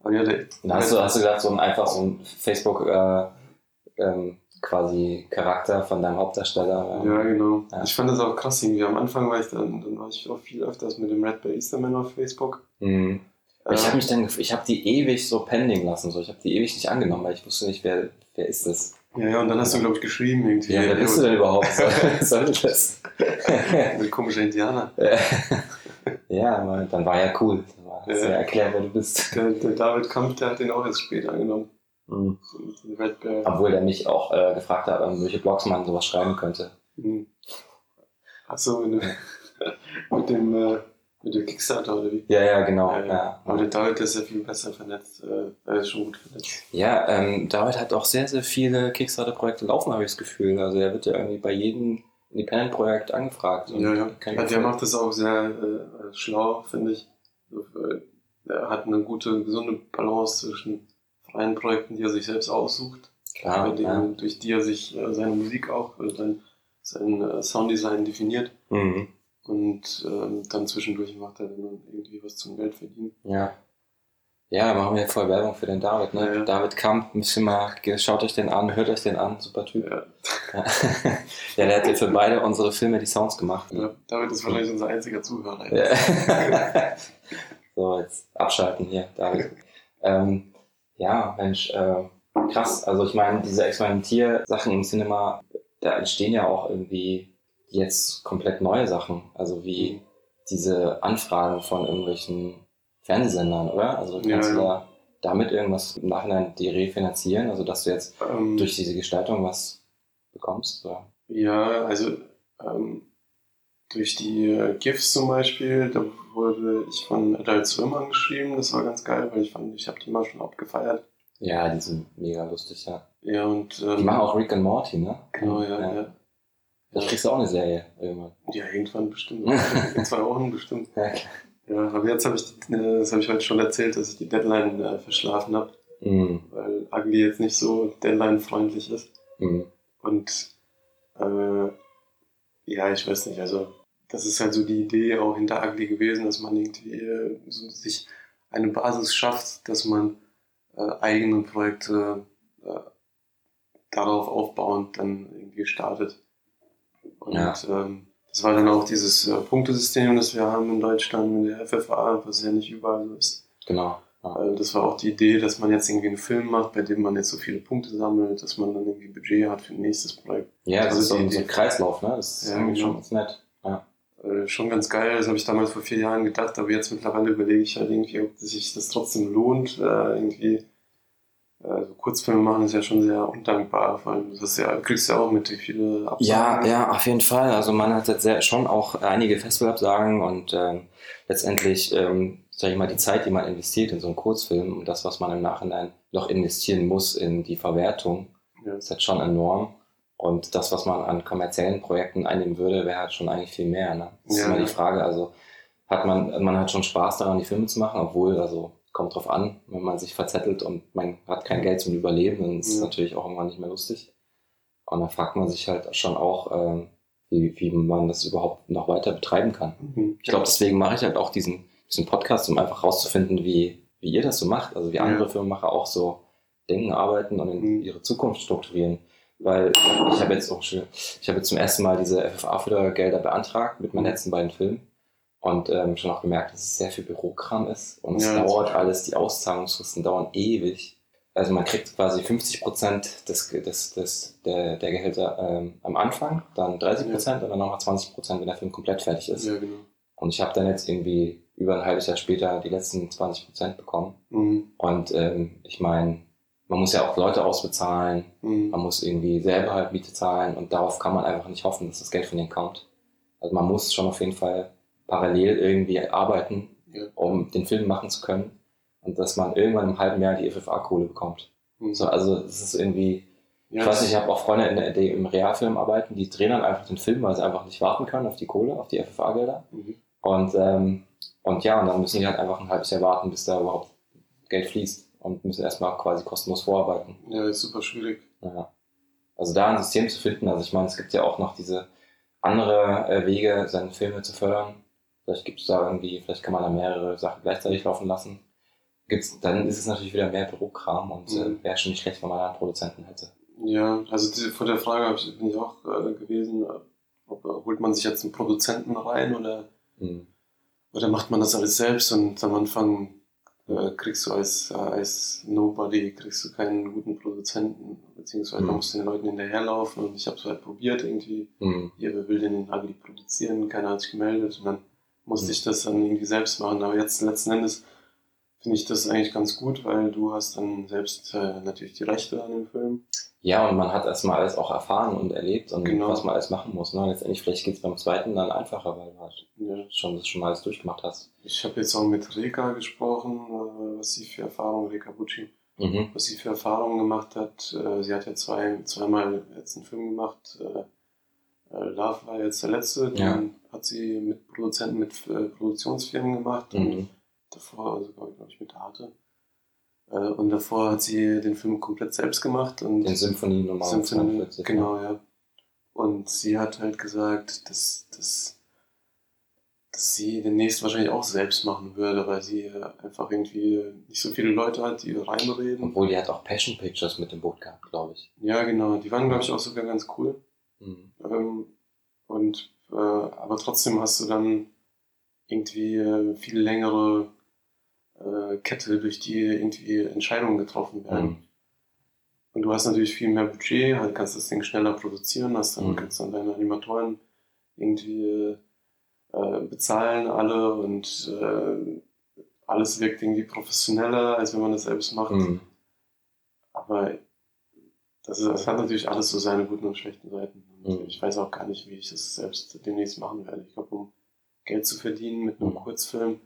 Speaker 2: Aber ja, der,
Speaker 1: Und hast du, hast du gesagt, so ein, einfach so ein Facebook äh, ähm, quasi Charakter von deinem Hauptdarsteller?
Speaker 2: Ja, genau.
Speaker 1: Ja.
Speaker 2: Ich fand das auch krass irgendwie. Am Anfang war ich dann, dann war ich auch viel öfters mit dem Red Bear Easterman auf Facebook.
Speaker 1: Mhm. Ich habe mich dann, ich habe die ewig so pending lassen, so. Ich habe die ewig nicht angenommen, weil ich wusste nicht, wer, wer ist das?
Speaker 2: Ja, ja, und dann hast du, glaube ich, geschrieben irgendwie.
Speaker 1: Ja, wer bist du denn überhaupt? Soll das?
Speaker 2: Ein komischer Indianer.
Speaker 1: ja, aber dann war ja cool. Dann war-
Speaker 2: Ja.
Speaker 1: ja erklärt, wer du bist.
Speaker 2: Der, der David Kampf, der hat den auch erst spät angenommen.
Speaker 1: Mhm. Obwohl der mich auch äh, gefragt hat, ähm, welche Blogs man sowas schreiben könnte.
Speaker 2: Hm. Achso, mit dem, mit dem, äh, mit dem Kickstarter oder wie?
Speaker 1: Ja, ja, genau.
Speaker 2: Ja,
Speaker 1: Ja,
Speaker 2: Aber der David ist ja viel besser vernetzt. Äh, er ist schon gut vernetzt.
Speaker 1: Ja, ähm, David hat auch sehr, sehr viele Kickstarter-Projekte laufen, habe ich das Gefühl. Also er wird ja irgendwie bei jedem Independent-Projekt angefragt.
Speaker 2: Ja, ja. ja der macht das auch sehr äh, schlau, finde ich. Äh, Er hat eine gute, gesunde Balance zwischen freien Projekten, die er sich selbst aussucht,
Speaker 1: klar,
Speaker 2: bei denen,
Speaker 1: ja.
Speaker 2: durch die er sich äh, seine Musik auch, äh, sein, sein äh, Sounddesign definiert.
Speaker 1: Mhm.
Speaker 2: Und ähm, dann zwischendurch macht er dann irgendwie was zum Geld verdienen.
Speaker 1: ja. Ja, machen wir voll Werbung für den David, ne?
Speaker 2: Ja.
Speaker 1: David Kamp, müsst ihr mal, schaut euch den an, hört euch den an, super Typ.
Speaker 2: Ja,
Speaker 1: Ja, ja der hat ja für beide unsere Filme die Sounds gemacht.
Speaker 2: ja, David ist wahrscheinlich unser einziger Zuhörer.
Speaker 1: So, jetzt abschalten hier, David. ähm, ja, Mensch, äh, krass. Also ich meine, diese Experimentiersachen im Cinema, da entstehen ja auch irgendwie jetzt komplett neue Sachen. Also wie diese Anfragen von irgendwelchen Fernsehsendern, oder? Also
Speaker 2: Ja,
Speaker 1: kannst du
Speaker 2: ja.
Speaker 1: da damit irgendwas im Nachhinein die refinanzieren? Also dass du jetzt
Speaker 2: Ähm,
Speaker 1: durch diese Gestaltung was bekommst? Oder?
Speaker 2: Ja, also ähm, durch die äh, GIFs zum Beispiel, da wurde ich von Adult Swim angeschrieben, das war ganz geil, weil ich fand, ich habe die mal schon abgefeiert.
Speaker 1: Ja, die sind mega lustig, ja.
Speaker 2: Ja, und ähm,
Speaker 1: Die machen auch Rick and Morty, ne?
Speaker 2: genau, ja, ja.
Speaker 1: Da kriegst du auch eine Serie irgendwann.
Speaker 2: Ja, irgendwann bestimmt. In zwei Wochen bestimmt.
Speaker 1: Ja, klar.
Speaker 2: Ja, aber jetzt habe ich, äh, das habe ich heute schon erzählt, dass ich die Deadline äh, verschlafen habe,
Speaker 1: Mhm.
Speaker 2: weil Ugly jetzt nicht so Deadline-freundlich ist.
Speaker 1: Mhm.
Speaker 2: Und äh, ja, ich weiß nicht, also das ist halt so die Idee auch hinter Ugly gewesen, dass man irgendwie äh, so sich eine Basis schafft, dass man äh, eigene Projekte äh, darauf aufbauend dann irgendwie startet. Und
Speaker 1: Ja.
Speaker 2: ähm, das war dann auch dieses äh, Punktesystem, das wir haben in Deutschland mit der FFA, was ja nicht überall so ist.
Speaker 1: Genau. Ja.
Speaker 2: Also das war auch die Idee, dass man jetzt irgendwie einen Film macht, bei dem man jetzt so viele Punkte sammelt, dass man dann irgendwie Budget hat für ein nächstes Projekt.
Speaker 1: Ja, das
Speaker 2: Also
Speaker 1: ist so so ein. Kreislauf, ne? Das ist
Speaker 2: Ja,
Speaker 1: irgendwie
Speaker 2: genau.
Speaker 1: schon ganz nett. Ja.
Speaker 2: Äh, schon ganz geil, das habe ich damals vor vier Jahren gedacht, aber jetzt mittlerweile überlege ich halt irgendwie, ob sich das trotzdem lohnt. Äh, irgendwie, äh, so Kurzfilme machen ist ja schon sehr undankbar, vor allem, das ist ja, du kriegst ja auch mit, wie viele Absagen.
Speaker 1: ja, ja, auf jeden Fall. Also man hat jetzt sehr, schon auch einige Festivalabsagen und ähm, letztendlich, ähm, sag ich mal, die Zeit, die man investiert in so einen Kurzfilm und das, was man im Nachhinein noch investieren muss in die Verwertung,
Speaker 2: Ja.
Speaker 1: ist halt schon enorm. Und das, was man an kommerziellen Projekten einnehmen würde, wäre halt schon eigentlich viel mehr. Ne? Das ist
Speaker 2: Ja,
Speaker 1: immer
Speaker 2: ja.
Speaker 1: die Frage. Also hat man, man hat schon Spaß daran, die Filme zu machen, obwohl, also kommt drauf an, wenn man sich verzettelt und man hat kein Geld zum Überleben, dann ist es
Speaker 2: Ja.
Speaker 1: natürlich auch irgendwann nicht mehr lustig. Und dann fragt man sich halt schon auch, ähm, wie, wie man das überhaupt noch weiter betreiben kann.
Speaker 2: Mhm.
Speaker 1: Ich glaube, deswegen mache ich halt auch diesen, diesen Podcast, um einfach rauszufinden, wie, wie ihr das so macht, also wie
Speaker 2: Ja.
Speaker 1: andere Firmenmacher auch so denken, arbeiten und in
Speaker 2: Mhm.
Speaker 1: ihre Zukunft strukturieren. Weil ich habe jetzt auch schon, ich habe jetzt zum ersten Mal diese FFA-Fördergelder beantragt mit meinen
Speaker 2: Mhm.
Speaker 1: letzten beiden Filmen und ähm, schon auch gemerkt, dass es sehr viel Bürokram ist und es
Speaker 2: Ja,
Speaker 1: dauert alles, die Auszahlungsfristen dauern ewig. Also man kriegt quasi 50 Prozent des, des, des, der, der Gehälter ähm, am Anfang, dann 30 Prozent und dann nochmal 20 Prozent, wenn der Film komplett fertig ist.
Speaker 2: Ja, genau.
Speaker 1: Und ich habe dann jetzt irgendwie über ein halbes Jahr später die letzten 20 Prozent bekommen.
Speaker 2: Mhm.
Speaker 1: Und ähm, ich meine, man muss ja auch Leute ausbezahlen,
Speaker 2: Mhm.
Speaker 1: man muss irgendwie selber halt Miete zahlen und darauf kann man einfach nicht hoffen, dass das Geld von denen kommt. Also man muss schon auf jeden Fall parallel irgendwie arbeiten,
Speaker 2: Ja.
Speaker 1: um den Film machen zu können und dass man irgendwann im halben Jahr die FFA-Kohle bekommt.
Speaker 2: Mhm.
Speaker 1: So, also es ist irgendwie,
Speaker 2: ja,
Speaker 1: ich weiß nicht, ich habe auch Freunde, in der, die im Realfilm arbeiten, die drehen dann einfach den Film, weil sie einfach nicht warten können auf die Kohle, auf die FFA-Gelder.
Speaker 2: Mhm.
Speaker 1: Und, ähm, und ja, und dann müssen die halt einfach ein halbes Jahr warten, bis da überhaupt Geld fließt und müssen erstmal quasi kostenlos vorarbeiten.
Speaker 2: ja, ist super schwierig.
Speaker 1: Ja. Also da ein System zu finden, also ich meine, es gibt ja auch noch diese andere äh, Wege, seine Filme zu fördern. Vielleicht gibt es da irgendwie, vielleicht kann man da mehrere Sachen gleichzeitig laufen lassen. Gibt's, dann ist es natürlich wieder mehr Bürokram und
Speaker 2: Mhm.
Speaker 1: äh, wäre schon nicht schlecht, wenn man einen Produzenten hätte.
Speaker 2: Ja, also die, vor der Frage bin ich auch äh, gewesen, äh, ob, äh, holt man sich jetzt einen Produzenten rein oder,
Speaker 1: Mhm.
Speaker 2: oder macht man das alles selbst und am Anfang äh, kriegst du als, äh, als Nobody kriegst du keinen guten Produzenten, beziehungsweise
Speaker 1: Mhm.
Speaker 2: man muss den Leuten hinterherlaufen und ich habe es halt probiert irgendwie,
Speaker 1: Mhm.
Speaker 2: hier, wer will den Agri produzieren, keiner hat sich gemeldet und dann musste
Speaker 1: Mhm.
Speaker 2: ich das dann irgendwie selbst machen, aber jetzt letzten Endes finde ich das eigentlich ganz gut, weil du hast dann selbst äh, natürlich die Rechte an dem Film.
Speaker 1: Ja, und man hat erstmal alles auch erfahren und erlebt und
Speaker 2: Genau.
Speaker 1: was man alles machen muss. Ne? Und letztendlich, vielleicht geht es beim zweiten dann einfacher, weil du halt
Speaker 2: Ja.
Speaker 1: schon das schon mal alles durchgemacht hast.
Speaker 2: Ich habe jetzt auch mit Reka gesprochen, äh, was sie für Erfahrungen, Reka Bucci,
Speaker 1: Mhm.
Speaker 2: was sie für Erfahrungen gemacht hat. Äh, Sie hat ja zwei, zweimal jetzt einen Film gemacht. äh, äh, Love war jetzt der letzte, den
Speaker 1: Ja.
Speaker 2: hat sie mit Produzenten, mit äh, Produktionsfirmen gemacht und
Speaker 1: Mhm.
Speaker 2: davor, also glaube ich, mit Arte. Äh, Und davor hat sie den Film komplett selbst gemacht und
Speaker 1: Den Symphonie Nummer
Speaker 2: Symphonie,
Speaker 1: 42.
Speaker 2: genau, ja. Und sie hat halt gesagt, dass, dass, dass sie demnächst wahrscheinlich auch selbst machen würde, weil sie einfach irgendwie nicht so viele Leute hat, die reinreden.
Speaker 1: Obwohl die hat auch Passion Pictures mit dem Boot gehabt, glaube ich.
Speaker 2: Ja, genau. Die waren, glaube ich, auch sogar ganz cool.
Speaker 1: Mhm.
Speaker 2: Ähm, und, äh, aber trotzdem hast du dann irgendwie äh, viel längere äh, Kette, durch die irgendwie Entscheidungen getroffen werden.
Speaker 1: Mhm.
Speaker 2: Und du hast natürlich viel mehr Budget, halt kannst das Ding schneller produzieren, hast dann,
Speaker 1: Mhm.
Speaker 2: kannst dann deine Animatoren irgendwie äh, bezahlen alle und äh, alles wirkt irgendwie professioneller, als wenn man das selbst macht.
Speaker 1: Mhm.
Speaker 2: Aber das, ist, das hat natürlich alles so seine guten und schlechten Seiten. Und
Speaker 1: Mhm.
Speaker 2: ich weiß auch gar nicht, wie ich das selbst demnächst machen werde. Ich glaube, um Geld zu verdienen mit einem
Speaker 1: Mhm.
Speaker 2: Kurzfilm,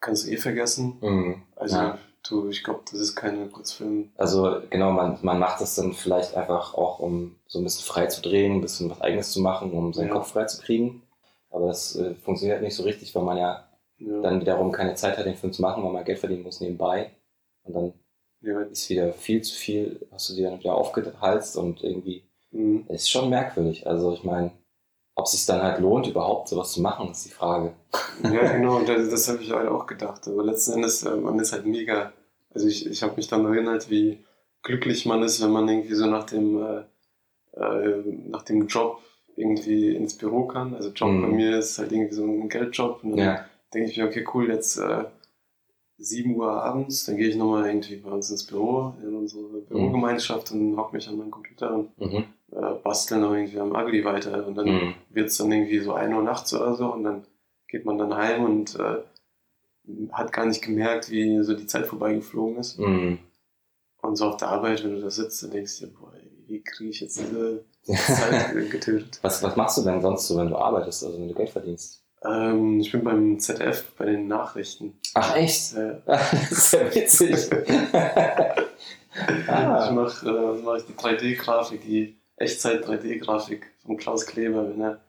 Speaker 2: kannst du eh vergessen.
Speaker 1: Mhm.
Speaker 2: Also
Speaker 1: Ja.
Speaker 2: du, ich glaube, das ist keine Kurzfilm.
Speaker 1: Also genau, man, man macht das dann vielleicht einfach auch, um so ein bisschen frei zu drehen, ein bisschen was Eigenes zu machen, um seinen
Speaker 2: Ja.
Speaker 1: Kopf frei zu kriegen. Aber das äh, funktioniert nicht so richtig, weil man ja
Speaker 2: Ja.
Speaker 1: dann wiederum keine Zeit hat, den Film zu machen, weil man Geld verdienen muss nebenbei. Und dann. Ist wieder viel zu viel, hast du dir dann wieder aufgehalst und irgendwie
Speaker 2: Mhm.
Speaker 1: ist schon merkwürdig. Also ich meine, ob es sich dann halt lohnt, überhaupt sowas zu machen, ist die Frage.
Speaker 2: Ja, genau, und das, das habe ich halt auch gedacht. Aber letzten Endes, äh, man ist halt mega. Also ich, ich habe mich dann erinnert, wie glücklich man ist, wenn man irgendwie so nach dem, äh, äh, nach dem Job irgendwie ins Büro kann. Also Job
Speaker 1: Mhm.
Speaker 2: bei mir ist halt irgendwie so ein Geldjob. Und dann
Speaker 1: Ja.
Speaker 2: denke ich mir, okay, cool, jetzt äh, 7 Uhr abends, dann gehe ich nochmal irgendwie bei uns ins Büro, in unsere Bürogemeinschaft und hock mich an meinen Computer und
Speaker 1: Mhm.
Speaker 2: äh, bastel noch irgendwie am Ugly weiter. Und dann
Speaker 1: Mhm.
Speaker 2: wird es dann irgendwie so 1 Uhr nachts oder so und dann geht man dann heim und äh, hat gar nicht gemerkt, wie so die Zeit vorbeigeflogen ist.
Speaker 1: Mhm.
Speaker 2: Und so auf der Arbeit, wenn du da sitzt, dann denkst du dir, boah, wie kriege ich jetzt diese Zeit getötet?
Speaker 1: Was, was machst du denn sonst so, wenn du arbeitest, also wenn du Geld verdienst?
Speaker 2: Ähm, ich bin beim ZDF bei den Nachrichten.
Speaker 1: Ach echt? Das ist ja witzig.
Speaker 2: Ich
Speaker 1: ah.
Speaker 2: mache äh, mach ich die 3D-Grafik, die Echtzeit-3D-Grafik von Klaus Kleber. Wenn er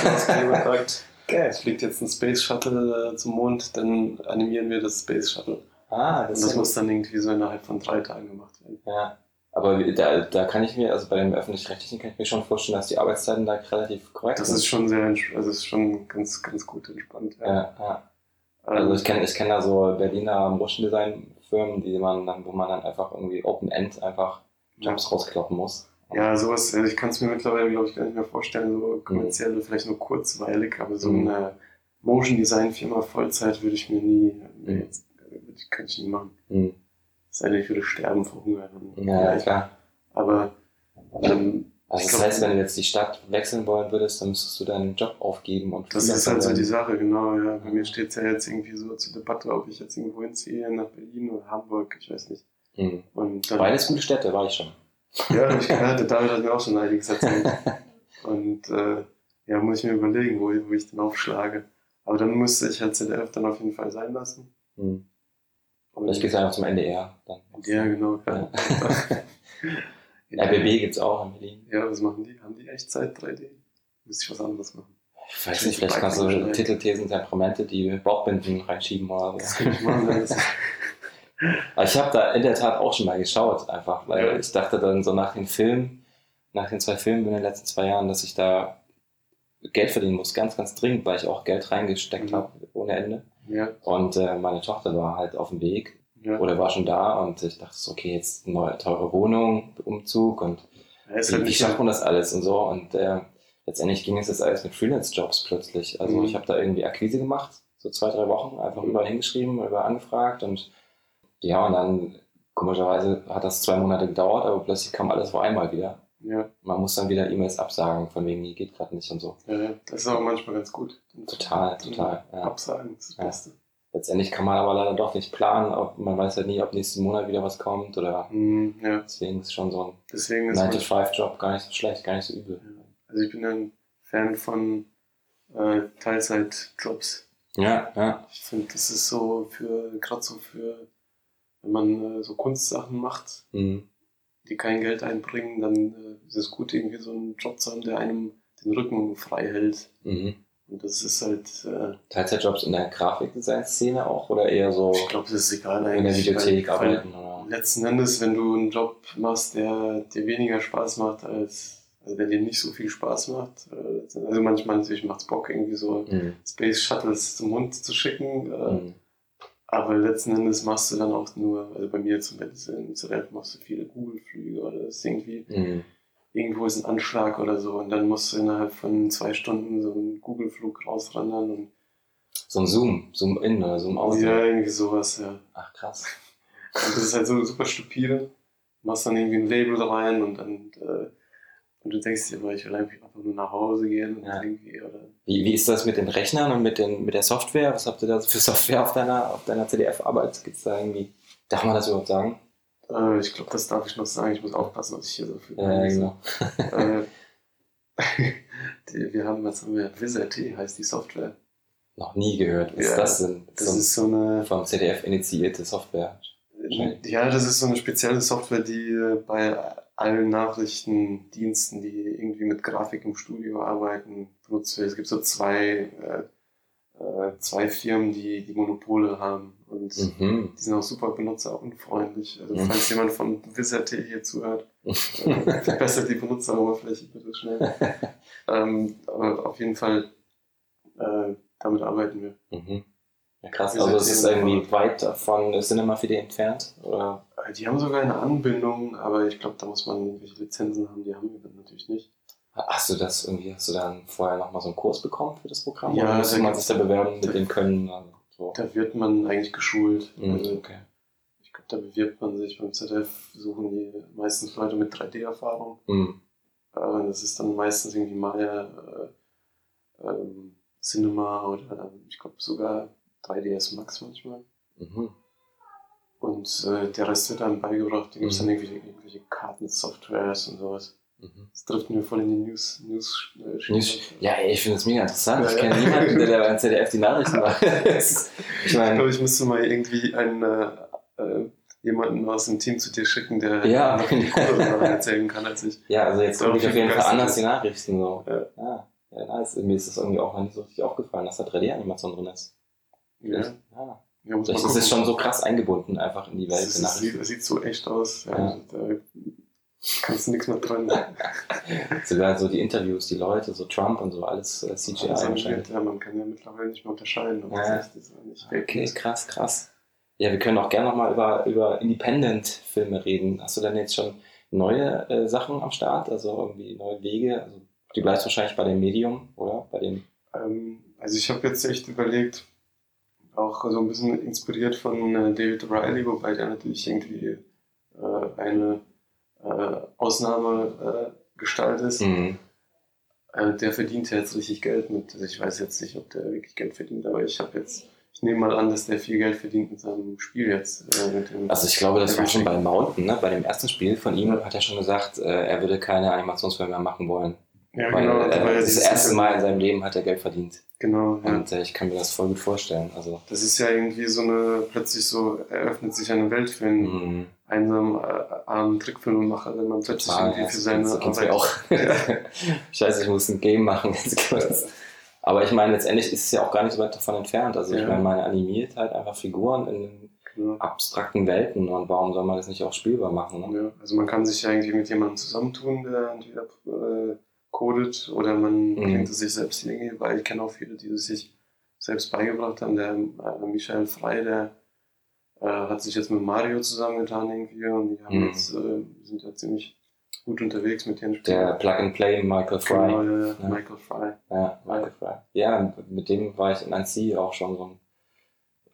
Speaker 2: Klaus Kleber sagt, es fliegt jetzt ein Space Shuttle äh, zum Mond, dann animieren wir das Space Shuttle.
Speaker 1: Ah,
Speaker 2: Und
Speaker 1: das,
Speaker 2: das
Speaker 1: ist
Speaker 2: muss dann irgendwie so innerhalb von drei Tagen gemacht werden.
Speaker 1: ja. Aber da, da kann ich mir, also bei dem öffentlich-rechtlichen kann ich mir schon vorstellen, dass die Arbeitszeiten da relativ korrekt
Speaker 2: Das
Speaker 1: sind.
Speaker 2: ist schon sehr, also ist schon ganz, ganz gut entspannt. Ja.
Speaker 1: ja, ja. Also
Speaker 2: Ähm,
Speaker 1: ich kenne ich kenn da so Berliner Motion Design Firmen, die man dann, wo man dann einfach irgendwie Open End einfach Jobs rauskloppen muss.
Speaker 2: Ja, sowas, also ich kann es mir mittlerweile, glaube ich, gar nicht mehr vorstellen, so kommerziell oder vielleicht nur kurzweilig, aber so
Speaker 1: Mhm.
Speaker 2: eine Motion Design Firma Vollzeit würde ich mir nie, nee,
Speaker 1: Mhm.
Speaker 2: ich, könnte ich nie machen.
Speaker 1: Hm.
Speaker 2: Sei denn, ich würde sterben vor Hunger.
Speaker 1: Ja, klar.
Speaker 2: Aber ähm,
Speaker 1: Also das
Speaker 2: glaub-
Speaker 1: heißt, wenn du jetzt die Stadt wechseln wollen würdest, dann müsstest du deinen Job aufgeben und
Speaker 2: das ist halt so die Sache, genau. Ja. Bei mir steht es ja jetzt irgendwie so zur Debatte, ob ich jetzt irgendwo hinziehe, nach Berlin oder Hamburg, ich weiß nicht.
Speaker 1: Hm.
Speaker 2: Und dann,
Speaker 1: Beides gute Städte, war ich schon.
Speaker 2: Ja, ich gehört, David hat mir auch schon einiges erzählt. Und äh, ja, muss ich mir überlegen, wo, wo ich den aufschlage. Aber dann müsste ich halt ZDF dann auf jeden Fall sein lassen.
Speaker 1: Hm. Vielleicht gehst du einfach zum NDR. Dann.
Speaker 2: Ja, genau. Ja.
Speaker 1: RBB gibt's auch in Berlin.
Speaker 2: Ja, was machen die? Haben die Echtzeit 3D? Müsste ich was anderes machen.
Speaker 1: Ich weiß nicht, vielleicht kannst du Titel, Thesen, Temperamente, die Bauchbinden reinschieben oder
Speaker 2: Das
Speaker 1: so.
Speaker 2: kann ich machen. Das
Speaker 1: Aber ich habe da in der Tat auch schon mal geschaut, einfach, weil
Speaker 2: Ja.
Speaker 1: ich dachte dann so nach den Filmen, nach den zwei Filmen in den letzten zwei Jahren, dass ich da Geld verdienen muss, ganz, ganz dringend, weil ich auch Geld reingesteckt
Speaker 2: Mhm.
Speaker 1: habe ohne Ende.
Speaker 2: Ja,
Speaker 1: Und äh, meine Tochter war halt auf dem Weg
Speaker 2: ja.
Speaker 1: oder war schon da und ich dachte so, okay, jetzt eine neue teure Wohnung, Umzug und wie,
Speaker 2: halt
Speaker 1: wie schafft man das alles und so und äh, letztendlich ging es jetzt alles mit Freelance-Jobs plötzlich. Also
Speaker 2: Mhm.
Speaker 1: ich habe da irgendwie Akquise gemacht, so zwei, drei Wochen, einfach überall hingeschrieben, überall angefragt und ja, und dann komischerweise hat das zwei Monate gedauert, aber plötzlich kam alles auf einmal wieder.
Speaker 2: Ja,
Speaker 1: Man muss dann wieder E-Mails absagen, von wegen, nee, geht gerade nicht und so.
Speaker 2: ja, ja. Das ist aber manchmal ganz gut.
Speaker 1: Total, total. Ja.
Speaker 2: Absagen ist das
Speaker 1: Ja.
Speaker 2: Beste.
Speaker 1: Letztendlich kann man aber leider doch nicht planen, ob man weiß ja nie, ob nächsten Monat wieder was kommt oder
Speaker 2: Mhm, ja,
Speaker 1: deswegen ist schon so ein
Speaker 2: deswegen ist man,
Speaker 1: 9-to-5-Job gar nicht so schlecht, gar nicht so übel.
Speaker 2: Also ich bin ein Fan von äh, Teilzeitjobs.
Speaker 1: Ja, ja.
Speaker 2: Ich finde, das ist so für, gerade so für, wenn man äh, so Kunstsachen macht,
Speaker 1: Mhm.
Speaker 2: Die kein Geld einbringen, dann äh, ist es gut, irgendwie so einen Job zu haben, der einem den Rücken frei hält.
Speaker 1: Mhm.
Speaker 2: Und das ist halt, äh,
Speaker 1: Teilzeitjobs in der Grafikdesign-Szene auch oder eher so
Speaker 2: ich glaube, das ist egal
Speaker 1: in der
Speaker 2: eigentlich.
Speaker 1: Videothek
Speaker 2: weil-
Speaker 1: arbeiten? Oder?
Speaker 2: Letzten Endes, wenn du einen Job machst, der dir weniger Spaß macht, als, also der dir nicht so viel Spaß macht, äh, also manchmal natürlich macht es Bock, irgendwie so
Speaker 1: Mhm.
Speaker 2: Space Shuttles zum Mond zu schicken, äh,
Speaker 1: Mhm.
Speaker 2: Aber letzten Endes machst du dann auch nur, also bei mir zum Beispiel in ZDF machst du viele Google-Flüge oder ist irgendwie,
Speaker 1: Mhm.
Speaker 2: irgendwo ist ein Anschlag oder so und dann musst du innerhalb von zwei Stunden so einen Google-Flug rausrandern und
Speaker 1: So ein Zoom, Zoom in oder Zoom aus.
Speaker 2: ja, irgendwie sowas, ja.
Speaker 1: Ach krass.
Speaker 2: Und das ist halt so super stupide. Du machst dann irgendwie ein Label rein und dann äh, und du denkst dir, aber ich will einfach nur nach Hause gehen und
Speaker 1: Ja.
Speaker 2: irgendwie oder
Speaker 1: Wie, wie ist das mit den Rechnern und mit, den, mit der Software? Was habt ihr da für Software auf deiner, auf deiner CDF-Arbeit? Gibt's da irgendwie, darf man das überhaupt sagen?
Speaker 2: äh, ich glaube, das darf ich noch sagen. Ich muss aufpassen, was ich hier so für
Speaker 1: Ja, genau.
Speaker 2: äh, die, wir haben, was haben wir? Wizard heißt die Software.
Speaker 1: Noch nie gehört. Was
Speaker 2: Ja,
Speaker 1: ist das denn?
Speaker 2: Das
Speaker 1: so
Speaker 2: ist so eine
Speaker 1: vom CDF initiierte Software.
Speaker 2: Ja, das ist so eine spezielle Software, die äh, bei allen Nachrichtendiensten, die irgendwie mit Grafik im Studio arbeiten, benutzt wird. Es gibt so zwei, äh, äh, zwei Firmen, die die Monopole haben und
Speaker 1: Mhm.
Speaker 2: die sind auch super benutzerunfreundlich. Also
Speaker 1: Mhm.
Speaker 2: falls jemand von Wizard hier zuhört, äh, verbessert die Benutzeroberfläche bitte schnell. ähm, aber auf jeden Fall, äh, damit arbeiten wir.
Speaker 1: Mhm. Ja, krass. Also es ist irgendwie weit von Cinema 4D entfernt? Oder?
Speaker 2: Äh, Die haben sogar eine Anbindung, aber ich glaube, da muss man irgendwelche Lizenzen haben, die haben wir dann natürlich nicht.
Speaker 1: Hast du das irgendwie, hast du dann vorher nochmal so einen Kurs bekommen für das Programm?
Speaker 2: Ja,
Speaker 1: oder musste
Speaker 2: da
Speaker 1: man sich da bewerben mit dem Können? Also, so.
Speaker 2: Da wird man eigentlich geschult.
Speaker 1: Mhm,
Speaker 2: Also,
Speaker 1: okay.
Speaker 2: ich glaube, da bewirbt man sich beim ZDF, suchen die meistens Leute mit 3D-Erfahrung.
Speaker 1: Mhm.
Speaker 2: Äh, das ist dann meistens irgendwie Maya, äh, ähm, Cinema oder ich glaube sogar 3ds Max manchmal.
Speaker 1: Mhm.
Speaker 2: Und äh, der Rest wird dann beigebracht. Da gibt es
Speaker 1: Mhm.
Speaker 2: dann irgendwie irgendwelche Kartensoftwares und sowas.
Speaker 1: Mhm.
Speaker 2: Das trifft mir voll in die News. News, äh.
Speaker 1: Nicht, ja, ey, ich finde das mega interessant.
Speaker 2: Ja,
Speaker 1: ich
Speaker 2: ja.
Speaker 1: kenne niemanden, der beim ZDF die Nachrichten macht. Ich
Speaker 2: Ich
Speaker 1: meine,
Speaker 2: glaube, ich müsste mal irgendwie einen, äh, äh, jemanden aus dem Team zu dir schicken, der
Speaker 1: Ja.
Speaker 2: noch Sachen erzählen kann als ich.
Speaker 1: ja, also jetzt
Speaker 2: Ja,
Speaker 1: komme ich auf jeden Fall anders die Nachrichten. So.
Speaker 2: Ja.
Speaker 1: Ja. ja, nice. Mir ist das irgendwie auch noch nicht so richtig aufgefallen, dass da 3D-Animation drin ist.
Speaker 2: Ja.
Speaker 1: Ja.
Speaker 2: Ja, mal
Speaker 1: ist
Speaker 2: gucken.
Speaker 1: schon so krass eingebunden einfach in die Welt
Speaker 2: Das, ist, sieht, das sieht so echt aus. Ja.
Speaker 1: Ja.
Speaker 2: Da kannst du nichts mehr dran.
Speaker 1: Sogar so die Interviews, die Leute, so Trump und so, alles äh, CGI
Speaker 2: Also,
Speaker 1: wahrscheinlich.
Speaker 2: ja, man kann ja mittlerweile nicht mehr unterscheiden, ob
Speaker 1: Ja.
Speaker 2: das ist. Fake
Speaker 1: Okay,
Speaker 2: ist.
Speaker 1: krass, krass. Ja, wir können auch gerne nochmal über, über Independent-Filme reden. Hast du denn jetzt schon neue äh, Sachen am Start? Also irgendwie neue Wege? Also, du bleibst wahrscheinlich bei dem Medium, oder? Bei dem.
Speaker 2: Ähm, also ich habe jetzt echt überlegt, auch so ein bisschen inspiriert von äh, David Riley, wobei der natürlich irgendwie äh, eine äh, Ausnahmegestalt Gestalt ist.
Speaker 1: Mhm.
Speaker 2: Der verdient ja jetzt richtig Geld mit. Also ich weiß jetzt nicht, ob der wirklich Geld verdient, aber ich habe jetzt, ich nehme mal an, dass der viel Geld verdient mit seinem Spiel jetzt. Äh,
Speaker 1: Also ich glaube, das war schon bei. Mountain, ne? bei dem ersten Spiel von ihm hat er schon gesagt, äh, er würde keine Animationsfilme mehr machen wollen.
Speaker 2: Ja,
Speaker 1: weil
Speaker 2: genau.
Speaker 1: äh, das erste Mal in seinem Leben hat er Geld verdient.
Speaker 2: Genau, ja.
Speaker 1: Und äh, ich kann mir das voll gut vorstellen. Also,
Speaker 2: Das ist ja irgendwie so eine, plötzlich so eröffnet sich eine Welt für einen
Speaker 1: mh,
Speaker 2: einsamen, äh, armen Trickfilmemacher, wenn man plötzlich
Speaker 1: Ah,
Speaker 2: irgendwie
Speaker 1: ja,
Speaker 2: für
Speaker 1: das
Speaker 2: seine
Speaker 1: du ja auch.
Speaker 2: Ja.
Speaker 1: Scheiße, ich muss ein Game machen. Jetzt kurz. Aber ich meine, letztendlich ist es ja auch gar nicht so weit davon entfernt. Also ich meine, man animiert halt einfach Figuren in
Speaker 2: Genau.
Speaker 1: abstrakten Welten und warum soll man das nicht auch spielbar machen? Ne?
Speaker 2: Ja, also man kann sich ja irgendwie mit jemandem zusammentun, der entweder äh, codet oder man
Speaker 1: Mhm.
Speaker 2: bringt es sich selbst irgendwie, weil ich kenne auch viele, die es sich selbst beigebracht haben. Der äh, Michael Frey, der äh, hat sich jetzt mit Mario zusammengetan irgendwie und die haben
Speaker 1: Mhm.
Speaker 2: jetzt, äh, sind ja ziemlich gut unterwegs mit den
Speaker 1: Der Plug-and-Play Michael Fry.
Speaker 2: Genau, ja, ja. Michael Fry.
Speaker 1: Ja, Michael Fry. Ja, mit dem war ich in Annecy auch schon so ein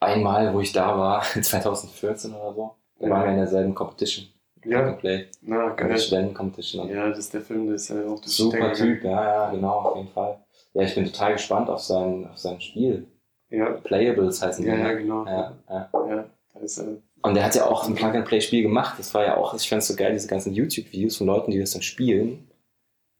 Speaker 1: einmal, wo ich da war, 2014 oder so. Da waren wir in derselben Competition.
Speaker 2: Ja,
Speaker 1: Plug-and-Play.
Speaker 2: na, geil.
Speaker 1: Studenten-Competition.
Speaker 2: Ja, das ist der Film, der ist ja auch das
Speaker 1: Super
Speaker 2: der-
Speaker 1: Typ, ja, ja, genau, auf jeden Fall. Ja, ich bin total gespannt auf sein, auf sein Spiel.
Speaker 2: Ja,
Speaker 1: Playables heißen die.
Speaker 2: ja, ja,
Speaker 1: ne?
Speaker 2: genau.
Speaker 1: ja, ja.
Speaker 2: Ja, da ist er.
Speaker 1: Und der hat ja auch ein Plug-and-Play-Spiel gemacht. Das war ja auch, ich fand es so geil, diese ganzen YouTube-Videos von Leuten, die das dann spielen.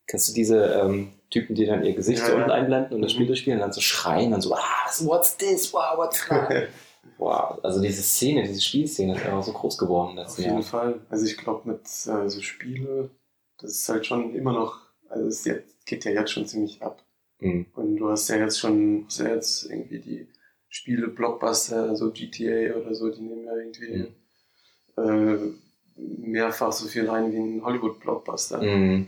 Speaker 1: Kennst du diese ähm, Typen, die dann ihr Gesicht
Speaker 2: Ja,
Speaker 1: so unten einblenden und das
Speaker 2: Mhm.
Speaker 1: Spiel durchspielen und dann so schreien und so, ah, what's this? Wow, what's that? wow, also diese Szene, diese Spielszene ist einfach so groß geworden
Speaker 2: Auf jeden
Speaker 1: Jahren.
Speaker 2: Fall. Also ich glaube mit äh, so Spiele, das ist halt schon immer noch, also es geht ja jetzt schon ziemlich ab.
Speaker 1: Mhm.
Speaker 2: Und du hast ja jetzt schon, hast ja jetzt irgendwie die Spiele, Blockbuster, so GTA oder so, die nehmen ja irgendwie äh, mehrfach so viel rein wie ein Hollywood-Blockbuster.
Speaker 1: Mhm.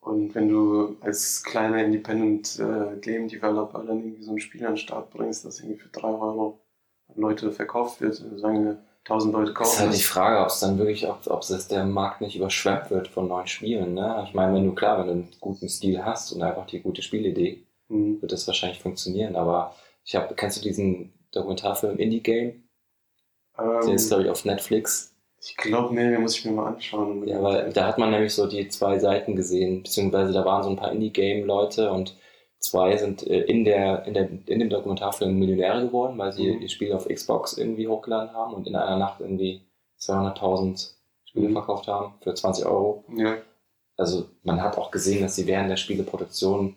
Speaker 2: Und wenn du als kleiner Independent äh, Game Developer dann irgendwie so ein Spiel an den Start bringst, das irgendwie für 3 Euro Leute verkauft wird, sagen wir 1000 Leute
Speaker 1: Das ist
Speaker 2: kaufen
Speaker 1: halt die
Speaker 2: das.
Speaker 1: Frage, ob es dann wirklich, ob, ob es der Markt nicht überschwemmt wird von neuen Spielen. Ne? Ich meine, wenn du klar, wenn du einen guten Stil hast und einfach die gute Spielidee,
Speaker 2: Mhm.
Speaker 1: wird das wahrscheinlich funktionieren. Aber ich habe, kennst du diesen Dokumentarfilm Indie Game? Der
Speaker 2: Ähm,
Speaker 1: ist, glaube ich, auf Netflix.
Speaker 2: ich glaube, nee, den muss ich mir mal anschauen.
Speaker 1: Ja, weil da hat man nämlich so die zwei Seiten gesehen, beziehungsweise da waren so ein paar Indie-Game-Leute und zwei sind äh, in, der, in, der, in dem Dokumentarfilm Millionäre geworden, weil sie
Speaker 2: Mhm.
Speaker 1: ihr Spiel auf Xbox irgendwie hochgeladen haben und in einer Nacht irgendwie 200.000 Spiele
Speaker 2: Mhm.
Speaker 1: verkauft haben für 20 Euro.
Speaker 2: Ja,
Speaker 1: Also man hat auch gesehen, dass sie während der Spieleproduktion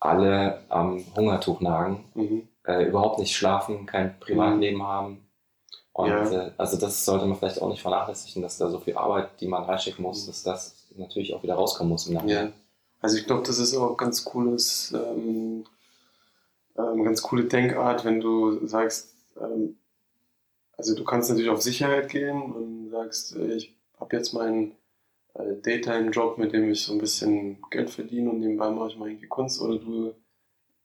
Speaker 1: alle am Hungertuch nagen,
Speaker 2: mhm.
Speaker 1: äh, überhaupt nicht schlafen, kein Privatleben haben. Und
Speaker 2: Ja.
Speaker 1: äh, also das sollte man vielleicht auch nicht vernachlässigen, dass da so viel Arbeit, die man reinschicken muss,
Speaker 2: Mhm.
Speaker 1: dass das natürlich auch wieder rauskommen muss im
Speaker 2: ja. Also ich glaube, das ist auch ganz cooles, ähm, ähm, ganz coole Denkart, wenn du sagst, ähm, also du kannst natürlich auf Sicherheit gehen und sagst, äh, ich habe jetzt meinen äh, Daytime-Job, mit dem ich so ein bisschen Geld verdiene und nebenbei mache ich mal irgendwie Kunst oder du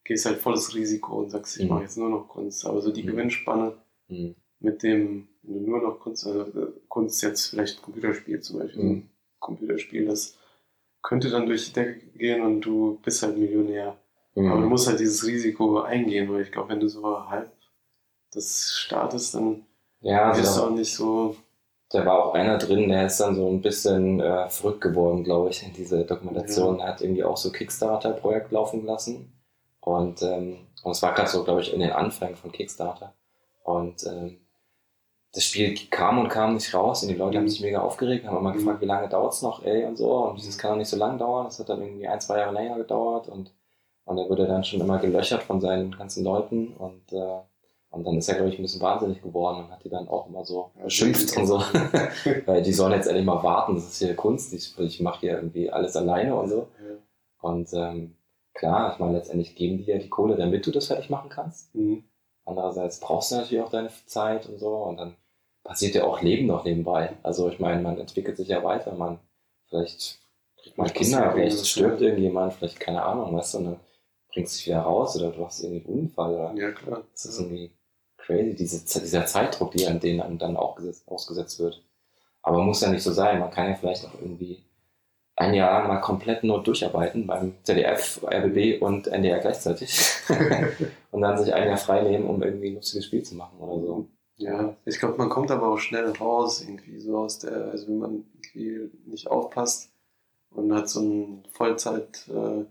Speaker 2: gehst halt volles Risiko und sagst, ich
Speaker 1: Mhm.
Speaker 2: mache jetzt nur noch Kunst. Aber so die
Speaker 1: Mhm.
Speaker 2: Gewinnspanne
Speaker 1: Mhm.
Speaker 2: mit dem, wenn du nur noch Kunst, also Kunst jetzt vielleicht Computerspiel zum Beispiel,
Speaker 1: Mhm.
Speaker 2: ein Computerspiel, das könnte dann durch die Decke gehen und du bist halt Millionär.
Speaker 1: Mhm.
Speaker 2: Aber du musst halt dieses Risiko eingehen, weil ich glaube, wenn du so halb das startest, dann
Speaker 1: ja,
Speaker 2: wirst du
Speaker 1: also
Speaker 2: auch nicht so.
Speaker 1: da, war auch einer drin, der ist dann so ein bisschen äh, verrückt geworden, glaube ich, in diese Dokumentation. Er hat irgendwie auch so Kickstarter-Projekt laufen lassen. Und, ähm, und es war gerade so, glaube ich, in den Anfängen von Kickstarter. Und ähm, das Spiel kam und kam nicht raus und die Leute haben
Speaker 2: Mhm.
Speaker 1: sich mega aufgeregt, haben immer
Speaker 2: Mhm.
Speaker 1: gefragt, wie lange dauert's noch, ey, und so. Und das kann doch nicht so lang dauern. Das hat dann irgendwie ein, zwei Jahre länger gedauert und, und er wurde dann schon immer gelöchert von seinen ganzen Leuten und, äh, und dann ist er, glaube ich, ein bisschen wahnsinnig geworden und hat die dann auch immer so
Speaker 2: Ja,
Speaker 1: beschimpft und so. Weil die sollen jetzt endlich mal warten, das ist hier Kunst, ich, ich mache hier irgendwie alles alleine und so.
Speaker 2: Ja.
Speaker 1: Und ähm, klar, ich meine, letztendlich geben die ja die Kohle, damit du das fertig machen kannst.
Speaker 2: Mhm.
Speaker 1: Andererseits brauchst du natürlich auch deine Zeit und so und dann passiert ja auch Leben noch nebenbei. Also ich meine, man entwickelt sich ja weiter, man vielleicht kriegt man Kinder, vielleicht stirbt irgendjemand, vielleicht keine Ahnung, weißt du, und dann bringst du dich wieder raus oder du hast irgendwie einen Unfall oder
Speaker 2: Ja, klar.
Speaker 1: das ist irgendwie crazy, diese, dieser Zeitdruck, der an den dann auch gesetzt, ausgesetzt wird. Aber muss ja nicht so sein. Man kann ja vielleicht auch irgendwie ein Jahr lang mal komplett nur durcharbeiten beim ZDF, RBB und NDR gleichzeitig. und dann sich ein Jahr frei nehmen, um irgendwie ein lustiges Spiel zu machen oder so.
Speaker 2: Ja, ich glaube, man kommt aber auch schnell raus, irgendwie so aus der, also wenn man irgendwie nicht aufpasst und hat so eine Vollzeit, äh,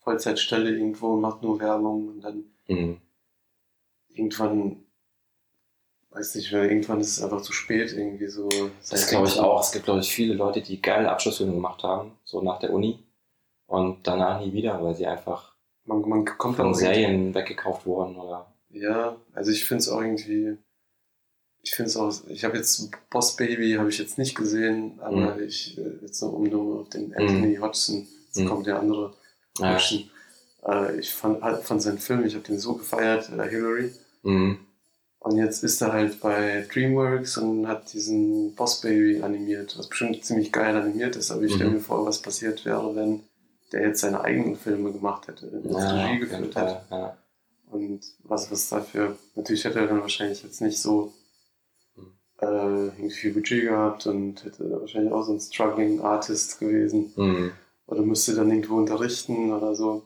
Speaker 2: Vollzeitstelle irgendwo und macht nur Werbung und dann
Speaker 1: Mhm.
Speaker 2: irgendwann, weiß nicht irgendwann ist es einfach zu spät, irgendwie so.
Speaker 1: Das glaube ich auch. Es gibt, glaube ich, viele Leute, die geile Abschlussfilme gemacht haben, so nach der Uni. Und danach nie wieder, weil sie einfach
Speaker 2: Man, man kommt
Speaker 1: von Serien weggekauft wurden oder.
Speaker 2: Ja, also ich finde es auch irgendwie, ich finde es auch, ich habe jetzt Boss Baby, habe ich jetzt nicht gesehen, aber ich, äh, jetzt noch um nur auf den Anthony Hodgson, jetzt
Speaker 1: Mhm.
Speaker 2: kommt der andere
Speaker 1: Ja.
Speaker 2: Äh, ich fand, halt fand seinen Film, ich habe den so gefeiert, äh, Hillary.
Speaker 1: Mhm.
Speaker 2: Und jetzt ist er halt bei DreamWorks und hat diesen Boss Baby animiert, was bestimmt ziemlich geil animiert ist, aber ich stelle
Speaker 1: Mhm.
Speaker 2: mir vor, was passiert wäre, wenn der jetzt seine eigenen Filme gemacht hätte, wenn er
Speaker 1: Ja,
Speaker 2: Regie geführt hätte.
Speaker 1: Ja.
Speaker 2: Und was, was dafür, natürlich hätte er dann wahrscheinlich jetzt nicht so
Speaker 1: Mhm.
Speaker 2: Äh, irgendwie viel Budget gehabt und hätte wahrscheinlich auch so ein struggling Artist gewesen
Speaker 1: Mhm.
Speaker 2: oder müsste dann irgendwo unterrichten oder so.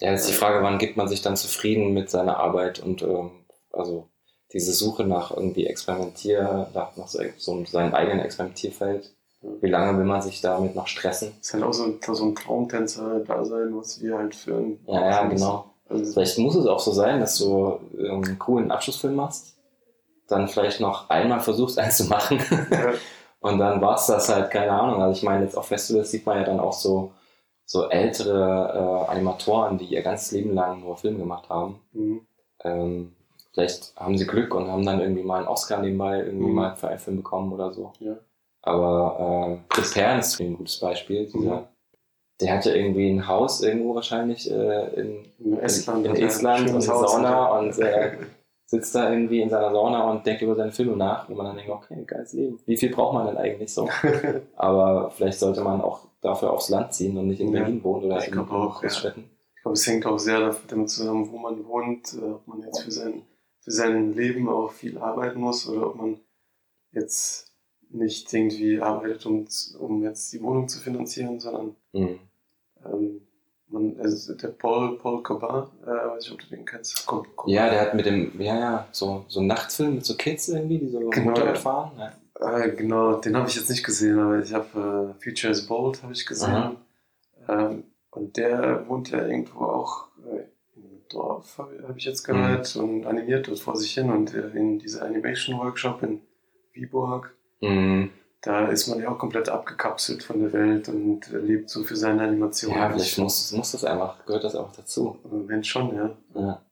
Speaker 1: Ja, jetzt die Frage, wann gibt man sich dann zufrieden mit seiner Arbeit und ähm, also diese Suche nach irgendwie Experimentier, nach, nach so, so seinem eigenen Experimentierfeld. Wie lange will man sich damit noch stressen?
Speaker 2: Ist halt auch so, ein- so ein Traumtänzer da sein, was wir halt für ein
Speaker 1: Ja, ja, genau.
Speaker 2: Also,
Speaker 1: Vielleicht muss es auch so sein, dass du ähm, einen coolen Abschlussfilm machst, dann vielleicht noch einmal versuchst, einen zu machen
Speaker 2: ja,
Speaker 1: und dann war's das halt, keine Ahnung. Also ich meine, jetzt auf Festivals sieht man ja dann auch so, so ältere äh, Animatoren, die ihr ganzes Leben lang nur Filme gemacht haben.
Speaker 2: mhm.
Speaker 1: Ähm, vielleicht haben sie Glück und haben dann irgendwie mal einen Oscar nebenbei irgendwie
Speaker 2: Mhm.
Speaker 1: mal für einen Film bekommen oder so.
Speaker 2: Ja.
Speaker 1: Aber äh, Chris Perrin ist ein gutes Beispiel. Dieser,
Speaker 2: Mhm.
Speaker 1: Der hat ja irgendwie ein Haus irgendwo wahrscheinlich äh, in,
Speaker 2: in Estland,
Speaker 1: in Estland und eine Sauna und äh, sitzt da irgendwie in seiner Sauna und denkt über seine Filme nach, wo man dann denkt, okay, geiles Leben. Wie viel braucht man denn eigentlich so?
Speaker 2: er.
Speaker 1: Aber vielleicht sollte man auch dafür aufs Land ziehen und nicht in
Speaker 2: Ja.
Speaker 1: Berlin wohnen oder
Speaker 2: Ich
Speaker 1: in,
Speaker 2: glaub
Speaker 1: in
Speaker 2: auch, ja. Ich glaube, es hängt auch sehr damit zusammen, wo man wohnt, äh, ob man jetzt für sein, für sein Leben auch viel arbeiten muss oder ob man jetzt nicht irgendwie arbeitet, um, um jetzt die Wohnung zu finanzieren, sondern
Speaker 1: Mhm.
Speaker 2: ähm, man, also der Paul, Paul Cobain, äh, weiß ich, ob du den kennst. Co- Co-
Speaker 1: Ja, der hat mit dem, ja, ja, so, so einen Nachtfilm mit so Kids irgendwie, die so
Speaker 2: Genau,
Speaker 1: Motorrad fahren. Ja.
Speaker 2: Äh, genau, den habe ich jetzt nicht gesehen, aber ich habe äh, Future is Bold habe ich gesehen. Ähm, und der wohnt ja irgendwo auch äh, im Dorf, habe hab ich jetzt gehört, und animiert dort vor sich hin. Und äh, in dieser Animation Workshop in Viborg,
Speaker 1: Mhm.
Speaker 2: Da ist man ja auch komplett abgekapselt von der Welt und äh, lebt so für seine Animation.
Speaker 1: Ja, vielleicht muss, muss das einfach, gehört das auch dazu.
Speaker 2: Im Moment schon, ja.
Speaker 1: Ja,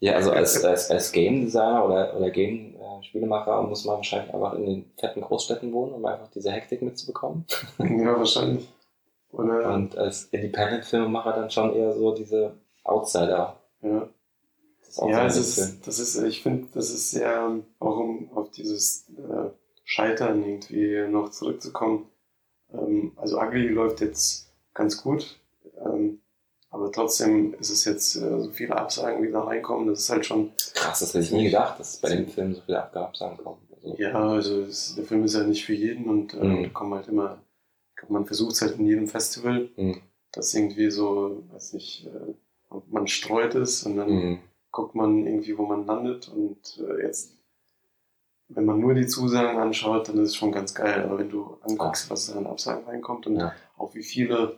Speaker 1: ja also als, als, als Game Designer oder, oder Game äh, Spielemacher muss man wahrscheinlich einfach in den fetten Großstädten wohnen, um einfach diese Hektik mitzubekommen.
Speaker 2: ja, wahrscheinlich. Oder,
Speaker 1: Und als Independent Filmemacher dann schon eher so diese Outsider.
Speaker 2: ja.
Speaker 1: Das auch
Speaker 2: Ja,
Speaker 1: bisschen.
Speaker 2: ist, das ist, ich finde, das ist sehr, auch um auf dieses äh, Scheitern irgendwie noch zurückzukommen. Ähm, also Ugly läuft jetzt ganz gut, ähm, aber trotzdem ist es jetzt äh, so viele Absagen, die da reinkommen. Das ist halt schon,
Speaker 1: krass, das hätte ich nie gedacht, dass bei dem Film so viele Abgaben kommen. Also,
Speaker 2: ja, also es, der Film ist ja nicht für jeden und äh,
Speaker 1: Mhm.
Speaker 2: da kommen halt immer, man versucht es halt in jedem Festival,
Speaker 1: Mhm.
Speaker 2: dass irgendwie so, weiß nicht, äh, man streut ist und dann
Speaker 1: Mhm.
Speaker 2: guckt man irgendwie, wo man landet. Und äh, jetzt, wenn man nur die Zusagen anschaut, dann ist es schon ganz geil. Aber wenn du anguckst, was da an Absagen reinkommt und
Speaker 1: Ja.
Speaker 2: auch wie viele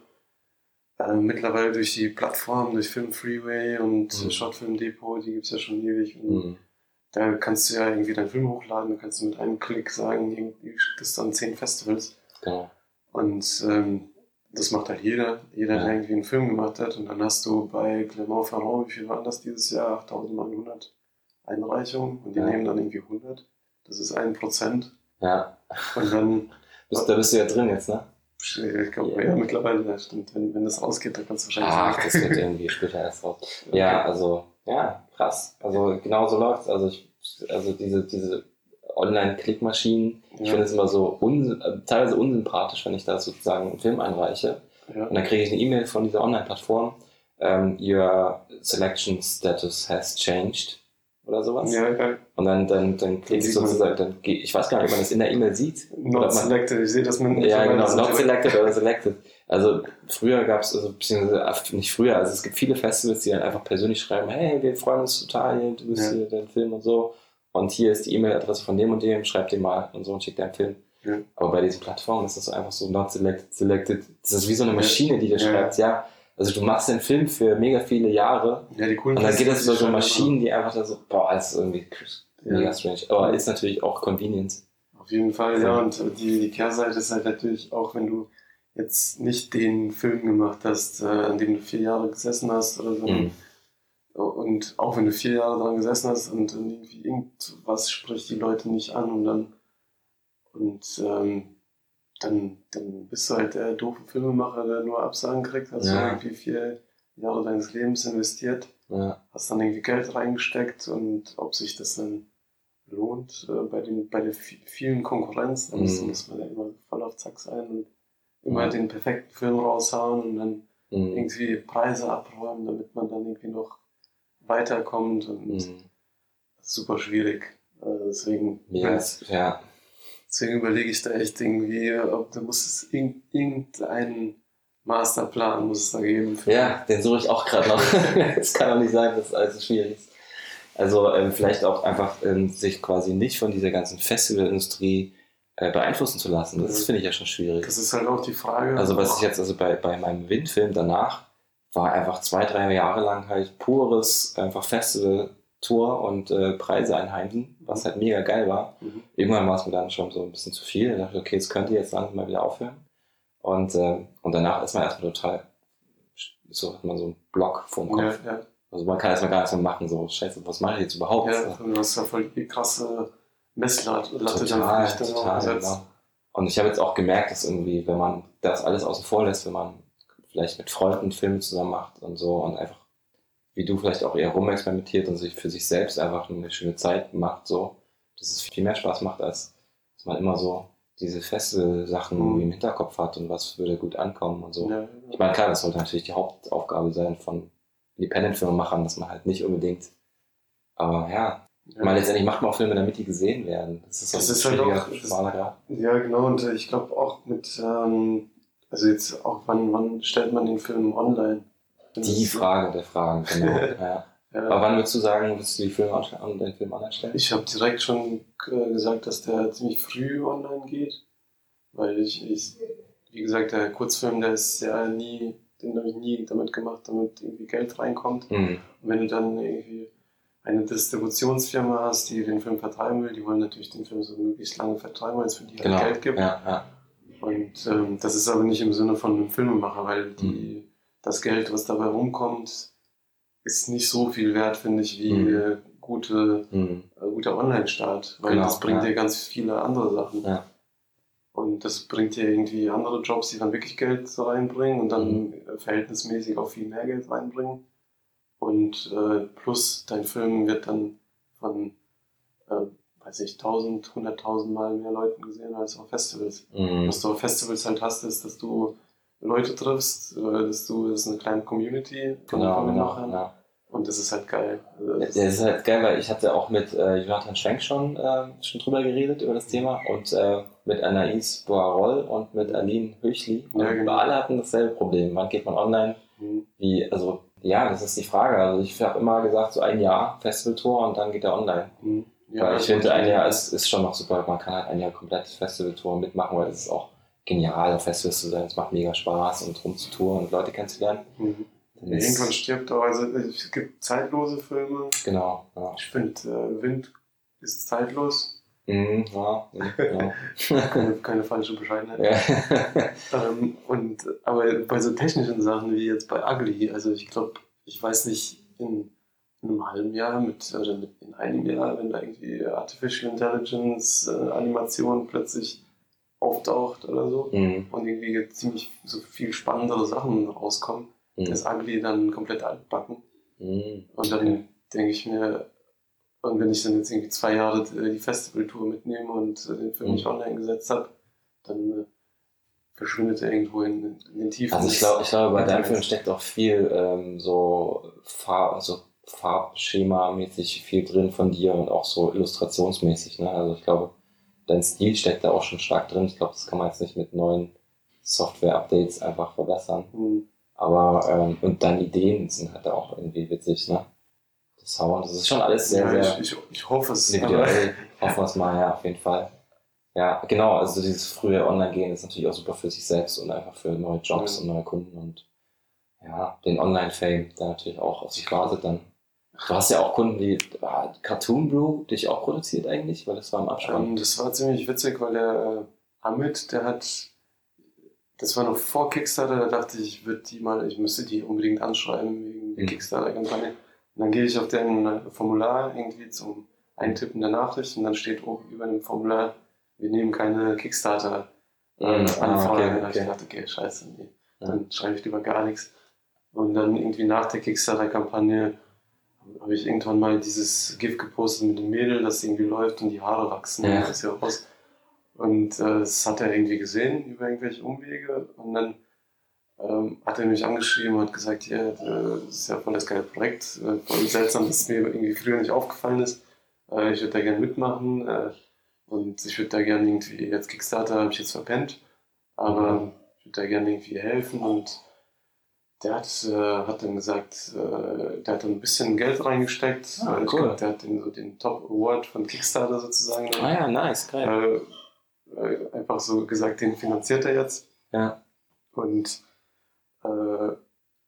Speaker 2: äh, mittlerweile durch die Plattform, durch Film Freeway und
Speaker 1: Mhm.
Speaker 2: Shotfilm Depot, die gibt's ja schon ewig. Und
Speaker 1: Mhm.
Speaker 2: Da kannst du ja irgendwie deinen Film hochladen, da kannst du mit einem Klick sagen, irgendwie schickt es dann zehn Festivals.
Speaker 1: Genau.
Speaker 2: Und ähm, das macht halt jeder, jeder,
Speaker 1: Ja.
Speaker 2: der irgendwie einen Film gemacht hat. Und dann hast du bei Clermont-Ferrand, wie viel waren das dieses Jahr? 8900 Einreichungen und die
Speaker 1: Ja.
Speaker 2: nehmen dann irgendwie 100. Das ist ein Prozent.
Speaker 1: Ja,
Speaker 2: Und dann,
Speaker 1: da bist du ja drin jetzt, ne?
Speaker 2: ich glaube,
Speaker 1: Ja.
Speaker 2: ja, mittlerweile, ja, stimmt, wenn, wenn das rausgeht, dann kannst du wahrscheinlich
Speaker 1: Ach,
Speaker 2: sagen.
Speaker 1: das wird irgendwie später erst raus. Ja, also, ja, krass. Also genau so läuft's. Also ich, also diese, diese Online-Klickmaschinen. Ich
Speaker 2: Ja.
Speaker 1: finde es immer so un teilweise unsympathisch, wenn ich da sozusagen einen Film einreiche.
Speaker 2: Ja.
Speaker 1: Und dann kriege ich eine E-Mail von dieser Online-Plattform. Ähm, your selection status has changed. Oder sowas.
Speaker 2: Ja, geil.
Speaker 1: Und dann, dann, dann klicke ich sozusagen, dann gehe ich weiß gar nicht, ob man das in der E-Mail sieht.
Speaker 2: Not
Speaker 1: man-
Speaker 2: selected. Ich sehe das mit
Speaker 1: Ja, genau, not selected oder selected. Also früher gab es, also beziehungsweise ach, nicht früher, also es gibt viele Festivals, die dann einfach persönlich schreiben, hey, wir freuen uns total, hier, du bist
Speaker 2: Ja.
Speaker 1: hier dein Film und so. Und hier ist die E-Mail-Adresse von dem und dem, schreib dir mal und so und schick deinen Film.
Speaker 2: Ja.
Speaker 1: Aber bei diesen Plattformen ist das so einfach so not selected, selected. Das ist wie so eine. Maschine, die dir schreibt, ja, also du machst den Film für mega viele Jahre
Speaker 2: Ja, die coolen
Speaker 1: und dann geht das über so Maschinen, die einfach da so, boah, das ist irgendwie
Speaker 2: Ja.
Speaker 1: mega strange. Aber ist natürlich auch Convenience.
Speaker 2: Auf jeden Fall,
Speaker 1: Ja.
Speaker 2: ja. Und die, die Kehrseite ist halt natürlich auch, wenn du jetzt nicht den Film gemacht hast, äh, an dem du vier Jahre gesessen hast oder so.
Speaker 1: Mhm.
Speaker 2: Und auch wenn du vier Jahre dran gesessen hast und dann irgendwie irgendwas spricht die Leute nicht an und dann und ähm, dann, dann bist du halt der doofe Filmemacher, der nur Absagen kriegt, hast
Speaker 1: Ja.
Speaker 2: du irgendwie vier Jahre deines Lebens investiert,
Speaker 1: Ja.
Speaker 2: hast dann irgendwie Geld reingesteckt und ob sich das dann lohnt äh, bei den bei der vi- vielen Konkurrenz, dann muss,
Speaker 1: Mhm.
Speaker 2: muss man ja immer voll auf Zack sein und immer
Speaker 1: Ja.
Speaker 2: den perfekten Film raushauen und dann
Speaker 1: Mhm.
Speaker 2: irgendwie Preise abräumen, damit man dann irgendwie noch weiterkommt und
Speaker 1: Mhm.
Speaker 2: super schwierig. Äh, deswegen,
Speaker 1: Ja, es- ja.
Speaker 2: Deswegen überlege ich da echt irgendwie, ob da muss es irg irgendeinen Masterplan muss es da geben.
Speaker 1: Ja, den suche ich auch gerade noch. Es kann doch nicht sein, dass alles so schwierig ist. Also ähm, vielleicht auch einfach ähm, sich quasi nicht von dieser ganzen Festivalindustrie äh, beeinflussen zu lassen. Das
Speaker 2: Mhm.
Speaker 1: finde ich ja schon schwierig.
Speaker 2: Das ist halt auch die Frage.
Speaker 1: Also was ich jetzt also bei, bei meinem Windfilm danach war einfach zwei, drei Jahre lang halt pures einfach Festival-Tour und äh, Preise einheimsen, was halt mega geil war.
Speaker 2: Mhm.
Speaker 1: Irgendwann war es mir dann schon so ein bisschen zu viel. Da dachte ich, okay, jetzt könnte jetzt langsam mal wieder aufhören. Und, ähm, und danach ist man erstmal total, so hat man so einen Block vorm Kopf.
Speaker 2: ja, ja,
Speaker 1: Also man kann erstmal gar nichts mehr machen, so, scheiße, was mache ich jetzt überhaupt?
Speaker 2: ja, du hast ja voll die krasse Messlatte
Speaker 1: total,
Speaker 2: dann
Speaker 1: total, genau. Und ich habe jetzt auch gemerkt, dass irgendwie, wenn man das alles außen vor lässt, wenn man vielleicht mit Freunden Filme zusammen macht und so und einfach, wie du vielleicht auch eher rumexperimentiert und sich für sich selbst einfach eine schöne Zeit macht, so, dass es viel mehr Spaß macht, als dass man immer so diese feste Sachen
Speaker 2: Mhm.
Speaker 1: im Hinterkopf hat und was würde gut ankommen und so.
Speaker 2: Ja, ja.
Speaker 1: Ich meine, klar, das sollte natürlich die Hauptaufgabe sein von Independent-Filmemachern, dass man halt nicht unbedingt, aber ja,
Speaker 2: Ja.
Speaker 1: mal letztendlich macht man auch Filme, damit die gesehen werden. Das ist, so
Speaker 2: Das
Speaker 1: ein
Speaker 2: ist halt auch- das-
Speaker 1: schmaler Grad.
Speaker 2: Ja, genau, und äh, ich glaube auch mit, ähm, also jetzt auch, wann, wann stellt man den Film online?
Speaker 1: Die Frage der Fragen, genau. ja. Aber wann würdest du sagen, würdest du die Filme an den Film online stellen?
Speaker 2: ich habe direkt schon äh, gesagt, dass der ziemlich früh online geht, weil ich, ich wie gesagt, der Kurzfilm, der ist ja nie, den habe ich nie damit gemacht, damit irgendwie Geld reinkommt.
Speaker 1: Hm.
Speaker 2: Und wenn du dann irgendwie eine Distributionsfirma hast, die den Film vertreiben will, die wollen natürlich den Film so möglichst lange vertreiben, weil es für die
Speaker 1: Genau.
Speaker 2: halt Geld gibt.
Speaker 1: Ja, ja.
Speaker 2: Und ähm, das ist aber nicht im Sinne von einem Filmemacher, weil die,
Speaker 1: Mhm.
Speaker 2: Das Geld, was dabei rumkommt, ist nicht so viel wert, finde ich, wie
Speaker 1: Mhm.
Speaker 2: gute,
Speaker 1: Hm.
Speaker 2: äh, guter Online-Start, weil
Speaker 1: Genau,
Speaker 2: das bringt
Speaker 1: ja.
Speaker 2: dir ganz viele andere Sachen.
Speaker 1: Ja.
Speaker 2: Und das bringt dir irgendwie andere Jobs, die dann wirklich Geld reinbringen und dann
Speaker 1: Mhm.
Speaker 2: verhältnismäßig auch viel mehr Geld reinbringen. Und äh, plus dein Film wird dann von, äh, weiß ich, 1000, 100.000 Mal mehr Leuten gesehen als auf Festivals.
Speaker 1: Hm.
Speaker 2: Was du auf Festivals halt hast, ist, dass du Leute triffst, äh, dass du, das ist eine kleine Community von
Speaker 1: Genau,
Speaker 2: den
Speaker 1: genau. Ja.
Speaker 2: Und das ist halt geil. Also
Speaker 1: Ja,
Speaker 2: das
Speaker 1: Das ist halt geil, weil ich hatte auch mit äh, Jonathan Schwenk schon, äh, schon drüber geredet, über das Thema. Und äh, mit Anaïs Boarol und mit Aline Höchli. Und
Speaker 2: Ja, genau.
Speaker 1: alle hatten dasselbe Problem. Wann geht man online?
Speaker 2: Mhm.
Speaker 1: Wie, also, ja, das ist die Frage. Also ich habe immer gesagt, so ein Jahr Festivaltour und dann geht er online.
Speaker 2: Mhm.
Speaker 1: weil ich
Speaker 2: also
Speaker 1: finde, ein Jahr ist, ist schon noch super. Man kann halt ein Jahr komplett Festivaltour mitmachen, weil es ist auch genial, auf Festivals zu sein. Es macht mega Spaß und rumzutouren und Leute kennenzulernen.
Speaker 2: Mhm. Irgendwann stirbt auch, also es gibt zeitlose Filme.
Speaker 1: Genau, ja.
Speaker 2: Ich finde, äh, Wind ist zeitlos.
Speaker 1: Mhm, ja, ja.
Speaker 2: Keine, keine falsche Bescheidenheit. Ähm, und, aber bei so technischen Sachen wie jetzt bei Ugly, also ich glaube, ich weiß nicht, in, in einem halben Jahr mit, oder mit, in einem Jahr, wenn da irgendwie Artificial Intelligence äh, Animation plötzlich auftaucht oder so
Speaker 1: Mhm,
Speaker 2: und irgendwie ziemlich so viel spannendere Sachen rauskommen,
Speaker 1: mhm,
Speaker 2: ist Ugly dann komplett altbacken.
Speaker 1: mhm.
Speaker 2: Und dann denke ich mir, Und wenn ich dann jetzt irgendwie zwei Jahre äh, die Festivaltour mitnehme und äh, den Film
Speaker 1: Mhm.
Speaker 2: nicht online gesetzt habe, dann äh, verschwindet er irgendwo in, in den Tiefen.
Speaker 1: Also ich glaube, ich glaube, bei deinem. Film steckt auch viel ähm, so Farb, also Farbschema-mäßig viel drin von dir und auch so illustrationsmäßig. Ne? Also ich glaube, dein Stil steckt da auch schon stark drin. Ich glaube, das kann man jetzt nicht mit neuen Software-Updates einfach verbessern.
Speaker 2: Hm.
Speaker 1: Aber ähm, und deine Ideen sind halt auch irgendwie witzig, ne? Das Sound, das ist schon alles sehr,
Speaker 2: ja,
Speaker 1: sehr
Speaker 2: ich, ich, ich hoffe es.
Speaker 1: individuell. Hoffen wir es mal, ja, auf jeden Fall. Ja, genau, also dieses frühe Online-Gehen ist natürlich auch super für sich selbst und einfach für neue Jobs
Speaker 2: Ja.
Speaker 1: und neue Kunden und ja, den Online-Fame, der natürlich auch auf sich wartet dann. Du hast ja auch Kunden wie ah, Cartoon Brew, dich auch produziert eigentlich, weil das war im Abspann.
Speaker 2: Ähm, das war ziemlich witzig, weil der äh, Amit, der hat, das war noch vor Kickstarter, da dachte ich, ich würde die mal, ich müsste die unbedingt anschreiben wegen der
Speaker 1: Mhm.
Speaker 2: Kickstarter-Kampagne. Und dann gehe ich auf deren äh, Formular irgendwie zum Eintippen der Nachricht und dann steht oben über dem Formular, wir nehmen keine Kickstarter äh,
Speaker 1: Mhm. Ah, okay,
Speaker 2: hab ich
Speaker 1: okay.
Speaker 2: gedacht, okay, scheiße, nee.
Speaker 1: Ja.
Speaker 2: Dann schreibe ich lieber gar nichts. Und dann irgendwie nach der Kickstarter-Kampagne habe ich irgendwann mal dieses GIF gepostet mit dem Mädel, das irgendwie läuft und die Haare wachsen.
Speaker 1: Ja.
Speaker 2: Das ist ja raus. Und äh, das hat er irgendwie gesehen über irgendwelche Umwege. Und dann ähm, hat er mich angeschrieben und hat gesagt, ja, äh, das ist ja voll das geile Projekt. Äh, voll seltsam, dass es mir irgendwie früher nicht aufgefallen ist. Äh, ich würde da gerne mitmachen. Äh, und ich würde da gerne irgendwie, jetzt Kickstarter habe ich jetzt verpennt. Aber ich würde da gerne irgendwie helfen. Und der hat, äh, hat dann gesagt, äh, der hat dann ein bisschen Geld reingesteckt.
Speaker 1: Ah,
Speaker 2: Äh,
Speaker 1: cool.
Speaker 2: glaube, der hat den, so den Top Award von Kickstarter sozusagen.
Speaker 1: Ah ja, nice, geil.
Speaker 2: äh, äh, einfach so gesagt, den finanziert er jetzt.
Speaker 1: Ja.
Speaker 2: Und äh,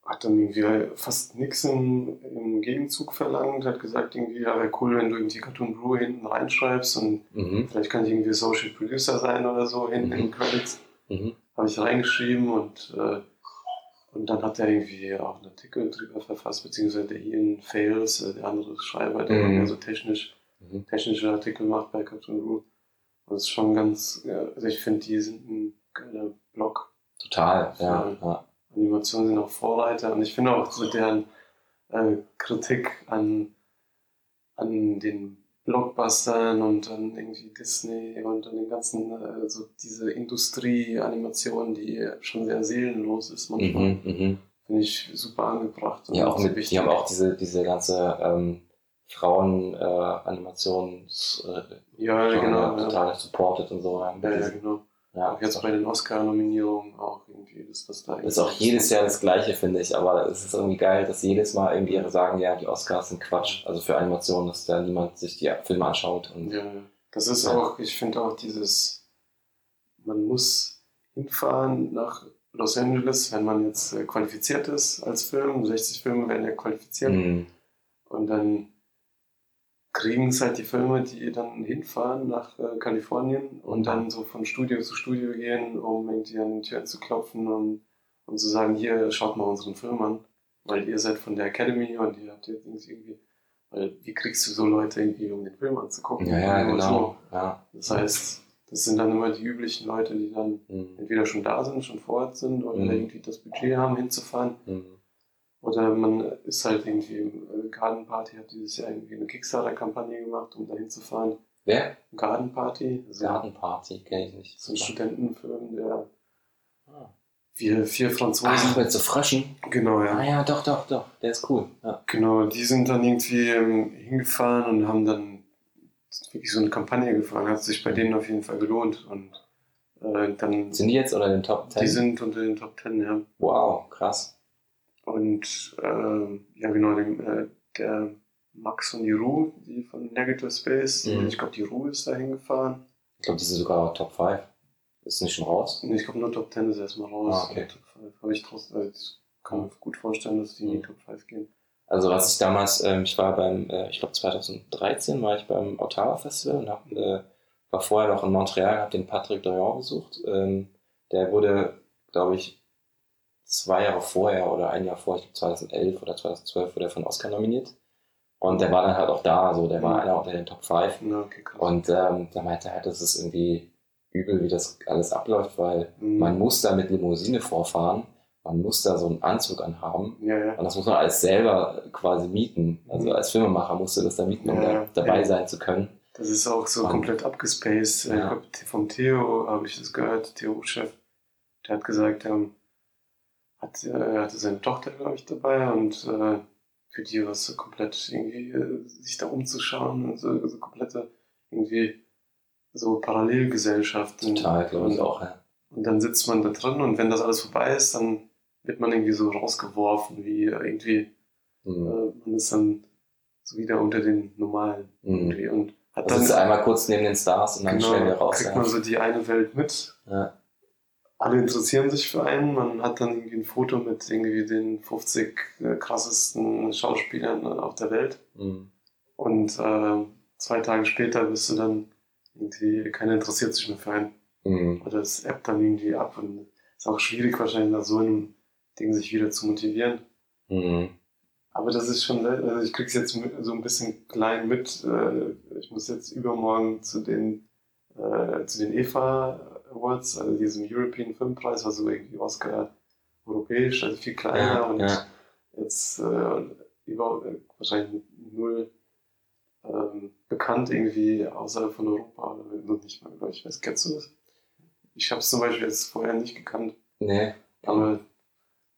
Speaker 2: hat dann irgendwie fast nichts im, im Gegenzug verlangt, hat gesagt, irgendwie, ja, wäre cool, wenn du irgendwie Cartoon Brew hinten reinschreibst und
Speaker 1: Mhm.
Speaker 2: vielleicht kann ich irgendwie Social Producer sein oder so hinten
Speaker 1: Mhm.
Speaker 2: in den Credits.
Speaker 1: Mhm.
Speaker 2: Habe ich reingeschrieben und, und dann hat er irgendwie auch einen Artikel drüber verfasst, beziehungsweise der Ian Fails, äh, der andere Schreiber, der
Speaker 1: Mhm.
Speaker 2: mehr so technisch,
Speaker 1: Mhm.
Speaker 2: technische Artikel macht bei Cartoon Brew. Und das ist schon ganz, ja, also ich finde, die sind ein geiler Blog.
Speaker 1: Total, ja. ja.
Speaker 2: Animationen sind auch Vorreiter und ich finde auch so deren äh, Kritik an, an den Blockbustern und an irgendwie Disney und an den ganzen, äh, so diese Industrie-Animation, die schon sehr seelenlos ist manchmal,
Speaker 1: Mhm. Mhm.
Speaker 2: finde ich super angebracht. und
Speaker 1: Ja, auch mit,
Speaker 2: wichtig.
Speaker 1: die haben auch diese, diese ganze ähm, Frauen-Animations- äh,
Speaker 2: ja,
Speaker 1: Genre
Speaker 2: genau. Ja.
Speaker 1: total supported und so.
Speaker 2: Ja, ja, genau.
Speaker 1: Ja,
Speaker 2: Auch jetzt bei den Oscar-Nominierungen auch irgendwie, das, was da
Speaker 1: Das ist auch jedes Jahr das Gleiche, finde ich. Aber es ist irgendwie geil, dass jedes Mal irgendwie ihre sagen, ja, die Oscars sind Quatsch. Also für Animationen, dass da niemand sich die Filme anschaut. Und
Speaker 2: Ja, das ist
Speaker 1: Ja.
Speaker 2: auch, ich finde auch dieses, man muss hinfahren nach Los Angeles, wenn man jetzt äh, qualifiziert ist als Film. 60 Filme werden ja qualifiziert.
Speaker 1: Mhm.
Speaker 2: Und dann kriegen es halt die Filme, die dann hinfahren nach äh, Kalifornien und dann so von Studio zu Studio gehen, um irgendwie an die Tür zu klopfen und, und zu sagen, hier, schaut mal unseren Film an, weil ihr seid von der Academy und ihr habt jetzt irgendwie, weil wie kriegst du so Leute irgendwie, um den Film anzugucken?
Speaker 1: ja, ja,
Speaker 2: Nur
Speaker 1: genau. Ja.
Speaker 2: So. Das heißt, das sind dann immer die üblichen Leute, die dann
Speaker 1: Mhm.
Speaker 2: entweder schon da sind, schon vor Ort sind oder
Speaker 1: Mhm.
Speaker 2: irgendwie das Budget haben, hinzufahren.
Speaker 1: Mhm.
Speaker 2: Oder man ist halt irgendwie im äh, Garden Party, hat dieses Jahr irgendwie eine Kickstarter-Kampagne gemacht, um da hinzufahren.
Speaker 1: Wer?
Speaker 2: Garden Party, also
Speaker 1: Gartenparty, kenne ich nicht.
Speaker 2: so ein Studentenfilm, der
Speaker 1: Ah.
Speaker 2: wir vier Franzosen.
Speaker 1: Ach, mit so Fröschen.
Speaker 2: Genau,
Speaker 1: Ah
Speaker 2: ja.
Speaker 1: ja, doch, doch, doch. Der ist cool. Ja.
Speaker 2: Genau, die sind dann irgendwie ähm, hingefahren und haben dann wirklich so eine Kampagne gefahren. Hat sich bei denen auf jeden Fall gelohnt. Und äh, dann,
Speaker 1: Sind die jetzt unter den Top 10?
Speaker 2: die sind unter den Top Ten, ja.
Speaker 1: wow, krass.
Speaker 2: Und ähm, ja, genau, äh, der Max und die Ru, die von Negative Space,
Speaker 1: Mhm.
Speaker 2: ich glaube, die Ru ist da hingefahren.
Speaker 1: Ich glaube, die sind sogar Top 5. Ist nicht schon raus?
Speaker 2: Nee, Ich glaube, nur Top 10 ist erstmal raus.
Speaker 1: Ah, okay.
Speaker 2: Top 5 habe ich trotzdem, also ich kann mir gut vorstellen, dass die in die
Speaker 1: Mhm.
Speaker 2: Top 5 gehen.
Speaker 1: Also was ich damals, ähm, ich war beim, äh, ich glaube 2013 war ich beim Ottawa Festival und hab, äh, war vorher noch in Montreal, habe den Patrick Dorian besucht. Ähm, der wurde, glaube ich, zwei Jahre vorher oder ein Jahr vorher, ich glaube 2011 oder 2012 wurde er von Oscar nominiert. Und der war dann halt auch da, so der war
Speaker 2: Mhm.
Speaker 1: einer unter den Top 5.
Speaker 2: Na, okay.
Speaker 1: Und ähm, der meinte halt, das ist irgendwie übel, wie das alles abläuft, weil
Speaker 2: Mhm.
Speaker 1: man muss da mit Limousine vorfahren, man muss da so einen Anzug anhaben.
Speaker 2: Ja, ja.
Speaker 1: Und das muss man alles selber quasi mieten. Also als Filmemacher musst du das da mieten, um
Speaker 2: Ja,
Speaker 1: da dabei sein zu können.
Speaker 2: Das ist auch so
Speaker 1: Und-
Speaker 2: komplett abgespaced.
Speaker 1: Ja.
Speaker 2: Ich glaub, vom Theo habe ich das gehört, Theo-Chef, der hat gesagt, ähm, hat, äh, er hatte seine Tochter, glaube ich, dabei und äh, für die war es so komplett irgendwie, äh, sich da umzuschauen und so, so komplette irgendwie so Parallelgesellschaften.
Speaker 1: Total, glaube ich
Speaker 2: und,
Speaker 1: auch. Ja.
Speaker 2: und dann sitzt man da drin und wenn das alles vorbei ist, dann wird man irgendwie so rausgeworfen, wie irgendwie,
Speaker 1: Mhm.
Speaker 2: äh, man ist dann so wieder unter den Normalen
Speaker 1: Mhm.
Speaker 2: und hat
Speaker 1: Also
Speaker 2: dann
Speaker 1: sitzt einmal kurz neben den Stars und dann schnell wieder raus.
Speaker 2: kriegt
Speaker 1: Ja.
Speaker 2: man so die eine Welt mit.
Speaker 1: Ja.
Speaker 2: Alle interessieren sich für einen. Man hat dann irgendwie ein Foto mit irgendwie den 50 äh, krassesten Schauspielern äh, auf der Welt.
Speaker 1: Mhm.
Speaker 2: Und äh, zwei Tage später bist du dann irgendwie, keiner interessiert sich mehr für einen.
Speaker 1: Mhm.
Speaker 2: Oder es ebbt dann irgendwie ab. Und es ist auch schwierig wahrscheinlich nach so einem Ding sich wieder zu motivieren.
Speaker 1: Mhm.
Speaker 2: Aber das ist schon, also ich krieg's jetzt so ein bisschen klein mit. Äh, Ich muss jetzt übermorgen zu den, äh, zu den EFA Awards, also diesem European Filmpreis, was so irgendwie Oscar europäisch, also viel kleiner
Speaker 1: Ja,
Speaker 2: und
Speaker 1: ja.
Speaker 2: jetzt äh, über, wahrscheinlich null ähm, bekannt irgendwie außerhalb von Europa oder noch nicht mal, ich weiß, kennst du das? Ich habe es zum Beispiel jetzt vorher nicht gekannt.
Speaker 1: Nee.
Speaker 2: Aber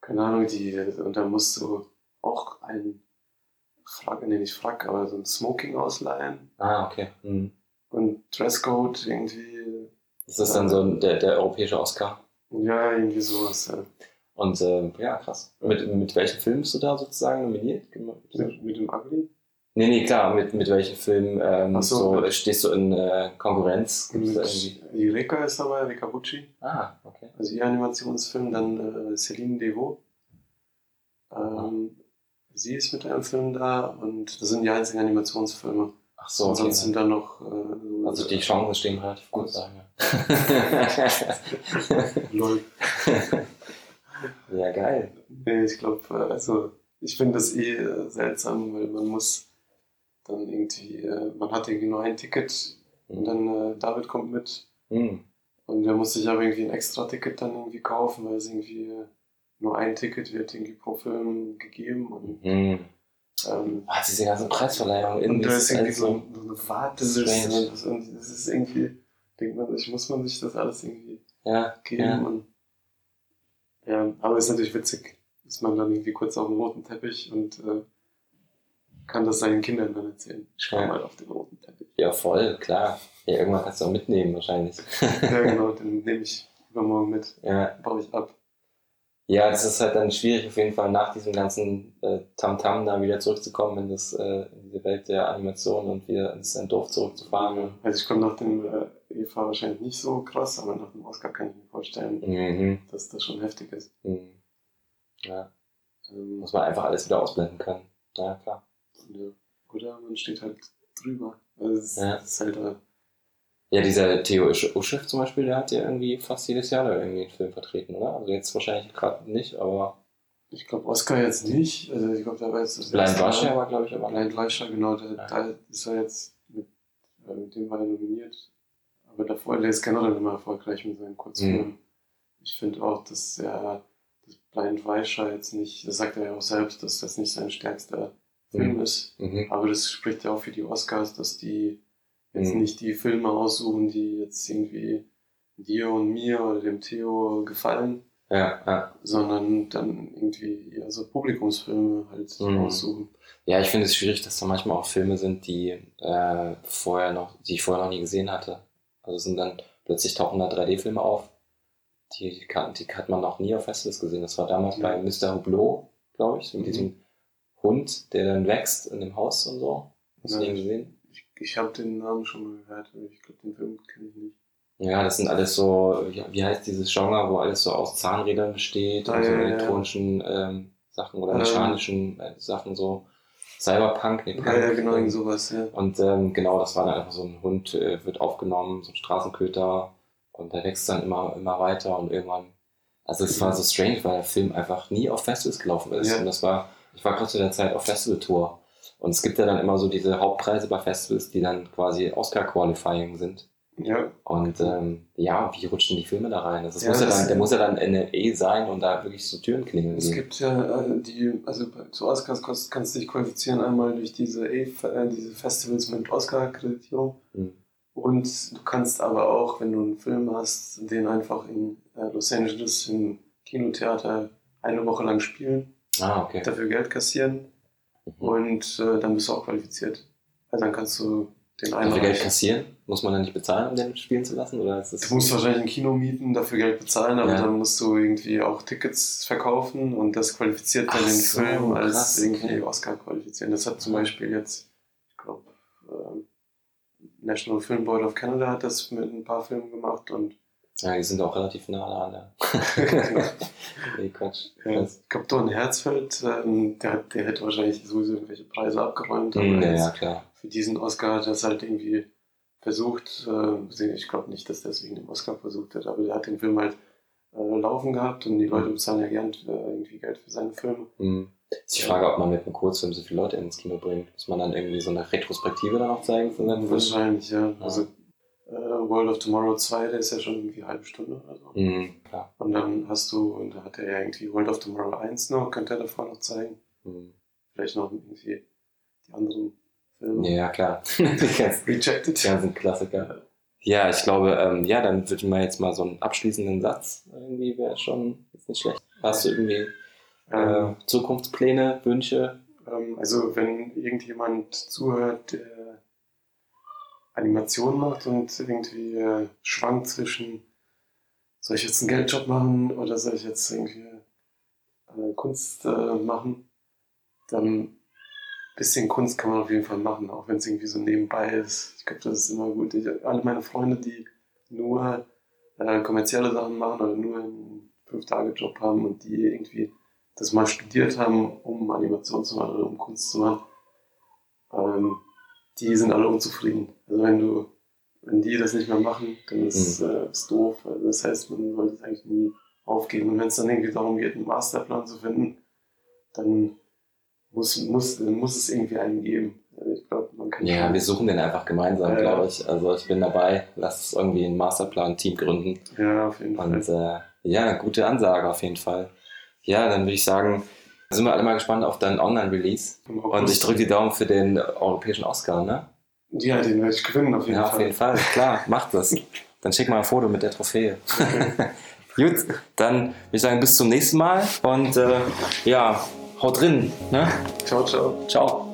Speaker 2: keine Ahnung, die, und da musst du auch einen Frack, nee, nicht Frack, aber so ein Smoking ausleihen
Speaker 1: Ah, okay. Mhm.
Speaker 2: und Dresscode irgendwie,
Speaker 1: Das ist dann so ein- der, der europäische Oscar.
Speaker 2: ja, irgendwie sowas. Ja.
Speaker 1: Und ähm, ja, krass. Mit, mit welchem Film bist du da sozusagen nominiert?
Speaker 2: Mit, mit dem Ugly?
Speaker 1: Nee, nee, klar. Mit, mit welchem Film ähm,
Speaker 2: so,
Speaker 1: so, stehst du in äh, Konkurrenz? Gibt's da
Speaker 2: Mit,
Speaker 1: irgendwie?
Speaker 2: die Reka ist dabei, Reka Bucci,
Speaker 1: Ah, okay.
Speaker 2: also ihr Animationsfilm, dann äh, Céline Devaux. Ähm, sie ist mit einem Film da und das sind die einzigen Animationsfilme.
Speaker 1: So, okay.
Speaker 2: Sonst sind da noch. Äh,
Speaker 1: Also die Chancen stehen relativ gut, sagen wir. ja, geil.
Speaker 2: Nee, ich glaube, also ich finde das eh äh, seltsam, weil man muss dann irgendwie, äh, man hat irgendwie nur ein Ticket und dann äh, David kommt mit
Speaker 1: Hm.
Speaker 2: und der muss sich aber irgendwie ein extra Ticket dann irgendwie kaufen, weil es irgendwie nur ein Ticket wird irgendwie pro Film gegeben und,
Speaker 1: Hm.
Speaker 2: Ähm,
Speaker 1: Ah, diese ganzen Preisverleihungen.
Speaker 2: und da
Speaker 1: das
Speaker 2: ist irgendwie so, so eine Warteliste das, das ist irgendwie, denkt man sich, muss man sich das alles irgendwie
Speaker 1: Ja,
Speaker 2: geben
Speaker 1: ja.
Speaker 2: und ja, aber ist natürlich witzig, ist man dann irgendwie kurz auf dem roten Teppich und äh, kann das seinen Kindern dann erzählen. Ich war
Speaker 1: Ja.
Speaker 2: mal auf dem roten Teppich.
Speaker 1: ja, voll, klar. Ja, irgendwann kannst du auch mitnehmen wahrscheinlich.
Speaker 2: ja, genau, den nehme ich übermorgen mit,
Speaker 1: ja.
Speaker 2: baue ich ab.
Speaker 1: Ja, es ist halt dann schwierig auf jeden Fall nach diesem ganzen äh, Tamtam da wieder zurückzukommen in, das, äh, in diese Welt der Animation und wieder ins Dorf zurückzufahren.
Speaker 2: Also ich komme nach dem äh, EVA wahrscheinlich nicht so krass, aber nach dem Oscar kann ich mir vorstellen,
Speaker 1: Mhm.
Speaker 2: dass das schon heftig ist.
Speaker 1: Mhm. Ja,
Speaker 2: Ähm,
Speaker 1: muss man einfach alles wieder ausblenden können. Ja, klar.
Speaker 2: ja. Oder man steht halt drüber. Also es
Speaker 1: Ja.
Speaker 2: ist halt äh,
Speaker 1: Ja, dieser Theo Usch- Uschef zum Beispiel, der hat ja irgendwie fast jedes Jahr da irgendwie einen Film vertreten, oder? Also jetzt wahrscheinlich gerade nicht, aber
Speaker 2: ich glaube Oscar jetzt nicht. Also ich glaube, da war jetzt das
Speaker 1: Blind Russia war, glaube ich, aber.
Speaker 2: Blind Russia, genau, da,
Speaker 1: Ja.
Speaker 2: da ist er jetzt mit, äh, mit dem war er nominiert. Aber davor, der ist generell immer erfolgreich mit seinen Kurzfilmen.
Speaker 1: Mhm.
Speaker 2: Ich finde auch, dass er das Blind Russia jetzt nicht, das sagt er ja auch selbst, dass das nicht sein stärkster Film
Speaker 1: Mhm.
Speaker 2: ist.
Speaker 1: Mhm.
Speaker 2: Aber das spricht ja auch für die Oscars, dass die jetzt
Speaker 1: Mhm.
Speaker 2: nicht die Filme aussuchen, die jetzt irgendwie dir und mir oder dem Theo gefallen,
Speaker 1: Ja, ja.
Speaker 2: sondern dann irgendwie ja, so Publikumsfilme halt
Speaker 1: Mhm.
Speaker 2: aussuchen.
Speaker 1: Ja, ich finde es schwierig, dass da manchmal auch Filme sind, die äh, vorher noch, die ich vorher noch nie gesehen hatte. Also sind dann plötzlich tauchen da 3D-Filme auf. Die, die hat man noch nie auf Festivals gesehen. Das war damals
Speaker 2: Ja.
Speaker 1: bei Mr. Hublot, glaube ich, mit
Speaker 2: Mhm.
Speaker 1: diesem Hund, der dann wächst in dem Haus und so. Hast du den gesehen?
Speaker 2: Ich, habe den Namen schon mal gehört, aber ich glaube, den Film kenne ich nicht.
Speaker 1: Ja, das sind alles so, wie, heißt dieses Genre, wo alles so aus Zahnrädern besteht
Speaker 2: Ah,
Speaker 1: und so
Speaker 2: ja, ja, ja.
Speaker 1: elektronischen ähm, Sachen oder
Speaker 2: Ähm.
Speaker 1: mechanischen äh, Sachen, so Cyberpunk, nee, Punk,
Speaker 2: Ja, ja, genau, irgend sowas, ja.
Speaker 1: Und ähm, genau, das war dann einfach so ein Hund, äh, wird aufgenommen, so ein Straßenköter und der wächst dann immer, immer weiter und irgendwann. Also es war so strange, weil der Film einfach nie auf Festivals gelaufen ist.
Speaker 2: Ja.
Speaker 1: Und das war, ich war gerade zu der Zeit auf Festivaltour. Und es gibt ja dann immer so diese Hauptpreise bei Festivals, die dann quasi Oscar-Qualifying sind.
Speaker 2: Ja,
Speaker 1: Und ähm, ja, wie rutschen die Filme da rein? Das
Speaker 2: Ja,
Speaker 1: muss ja
Speaker 2: das-
Speaker 1: dann, der muss ja dann NLE sein und da wirklich so Türen klingeln.
Speaker 2: es gibt ja äh, die, also zu Oscars kannst, kannst du dich qualifizieren einmal durch diese, A, äh, diese Festivals mit Oscar-Akkreditierung.
Speaker 1: Mhm.
Speaker 2: Und du kannst aber auch, wenn du einen Film hast, den einfach in äh, Los Angeles im Kinotheater eine Woche lang spielen,
Speaker 1: Ah, okay.
Speaker 2: dafür Geld kassieren
Speaker 1: Mhm.
Speaker 2: und äh, dann bist du auch qualifiziert. Also dann kannst du den einen
Speaker 1: Dafür Geld kassieren? Muss man dann nicht bezahlen, um den spielen zu lassen? Oder ist das
Speaker 2: Du musst wahrscheinlich ein Kino mieten, dafür Geld bezahlen, aber
Speaker 1: Ja.
Speaker 2: dann musst du irgendwie auch Tickets verkaufen und das qualifiziert dann
Speaker 1: Ach
Speaker 2: den
Speaker 1: so,
Speaker 2: Film als
Speaker 1: krass,
Speaker 2: irgendwie
Speaker 1: okay.
Speaker 2: Oscar qualifizieren. Das hat zum Beispiel jetzt, ich glaube, ähm, National Film Board of Canada hat das mit ein paar Filmen gemacht und
Speaker 1: Ja, die sind auch relativ nah. Ja.
Speaker 2: Genau.
Speaker 1: nee, Quatsch.
Speaker 2: ja, ich glaube, Don Herzfeld, ähm, der, hat- der hätte wahrscheinlich sowieso irgendwelche Preise abgeräumt, aber
Speaker 1: Hm, ja, ja, klar.
Speaker 2: für diesen Oscar hat er es halt irgendwie versucht, äh, ich glaube nicht, dass der es wegen dem Oscar versucht hat, aber der hat den Film halt äh, laufen gehabt und die Leute bezahlen ja gern äh, irgendwie Geld für seine Filme.
Speaker 1: Hm. Ist die Frage, ob man mit einem Kurzfilm so viele Leute ins Kino bringt. Muss man dann irgendwie so eine Retrospektive dann auch zeigen von seinem Film?
Speaker 2: Wahrscheinlich, ja.
Speaker 1: Ja.
Speaker 2: Also äh, World of Tomorrow 2, der ist ja schon irgendwie eine halbe Stunde oder so.
Speaker 1: Hm, klar.
Speaker 2: Und dann hast du, und da hat er ja irgendwie World of Tomorrow 1 noch, könnte er davor noch zeigen.
Speaker 1: Hm.
Speaker 2: Vielleicht noch irgendwie die anderen Filme.
Speaker 1: Ja, ja, klar.
Speaker 2: Rejected.
Speaker 1: die ganzen Klassiker. Ja, ich glaube, ähm, ja, dann würde ich mal jetzt mal so einen abschließenden Satz irgendwie wäre schon ist nicht schlecht. Hast du irgendwie
Speaker 2: Ähm,
Speaker 1: äh, Zukunftspläne, Wünsche?
Speaker 2: Ähm, also wenn irgendjemand zuhört, der Animation macht und irgendwie äh, schwankt zwischen, soll ich jetzt einen Geldjob machen oder soll ich jetzt irgendwie äh, Kunst äh, machen, dann ein bisschen Kunst kann man auf jeden Fall machen, auch wenn es irgendwie so nebenbei ist. Ich glaube, das ist immer gut. Ich, alle meine Freunde, die nur äh, kommerzielle Sachen machen oder nur einen Fünf-Tage-Job haben und die irgendwie das mal studiert haben, um Animation zu machen oder um Kunst zu machen, ähm, die sind alle unzufrieden. Also wenn du, wenn die das nicht mehr machen, dann ist
Speaker 1: Mhm.
Speaker 2: äh, ist doof. Also das heißt, man sollte es eigentlich nie aufgeben. Und wenn es dann irgendwie darum geht, einen Masterplan zu finden, dann muss, muss, dann muss es irgendwie einen geben. Also ich glaube, man kann
Speaker 1: Ja, wir suchen den einfach gemeinsam,
Speaker 2: Ja,
Speaker 1: glaube ich. Also ich bin dabei. Lass uns irgendwie ein Masterplan-Team gründen.
Speaker 2: ja, auf jeden
Speaker 1: Und
Speaker 2: Fall.
Speaker 1: äh, ja, gute Ansage auf jeden Fall. Ja, dann würde ich sagen, sind wir alle mal gespannt auf deinen Online-Release. Und ich drücke die Daumen für den europäischen Oscar, ne?
Speaker 2: Ja, den werde ich gewinnen, auf jeden
Speaker 1: ja,
Speaker 2: Fall.
Speaker 1: auf jeden Fall. Klar, macht das. Dann schick mal ein Foto mit der Trophäe.
Speaker 2: Okay.
Speaker 1: Gut, dann würde ich sagen, bis zum nächsten Mal und äh, ja, haut drin. Ne?
Speaker 2: Ciao, ciao.
Speaker 1: Ciao.